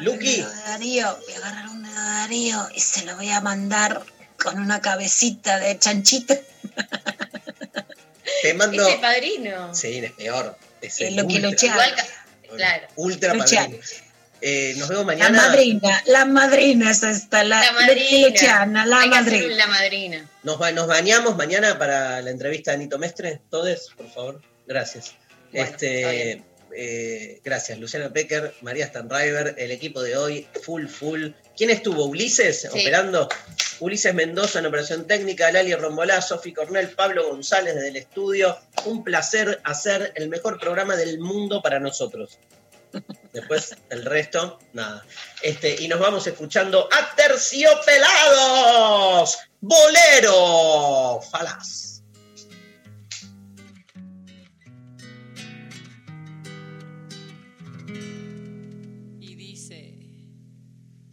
Lucky. Un dedo de Darío, voy a agarrar un dedo de Darío y se lo voy a mandar con una cabecita de chanchito. Te mando. Es el padrino. Sí, es peor. Es Eh, el Lucky ultra, Luciano. Igual, claro. ultra padrino. Eh, nos vemos La mañana. madrina, la madrina es esta, la, La madrina. La que madrina. la madrina. Nos, ba- nos bañamos mañana para la entrevista de Anito Mestre. Todes, por favor. Gracias. Bueno, este, eh, gracias, Luciana Pecker, María Stanriver, el equipo de hoy, full, full. ¿Quién estuvo? ¿Ulises operando? Ulises Mendoza en operación técnica, Lali Rombolá, Sofi Cornell, Pablo González desde el estudio. Un placer hacer el mejor programa del mundo para nosotros. Después el resto, nada. Este, y nos vamos escuchando a Terciopelados. Bolero falaz.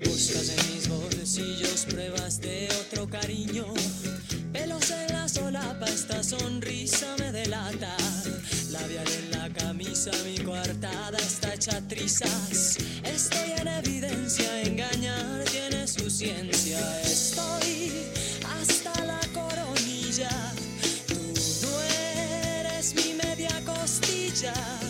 Buscas en mis bolsillos pruebas de otro cariño. Pelos en la solapa, esta sonrisa me delata. Labial en la camisa, mi coartada está hecha trizas. Estoy en evidencia, engañar tiene su ciencia. Estoy hasta la coronilla. Tú no eres mi media costilla.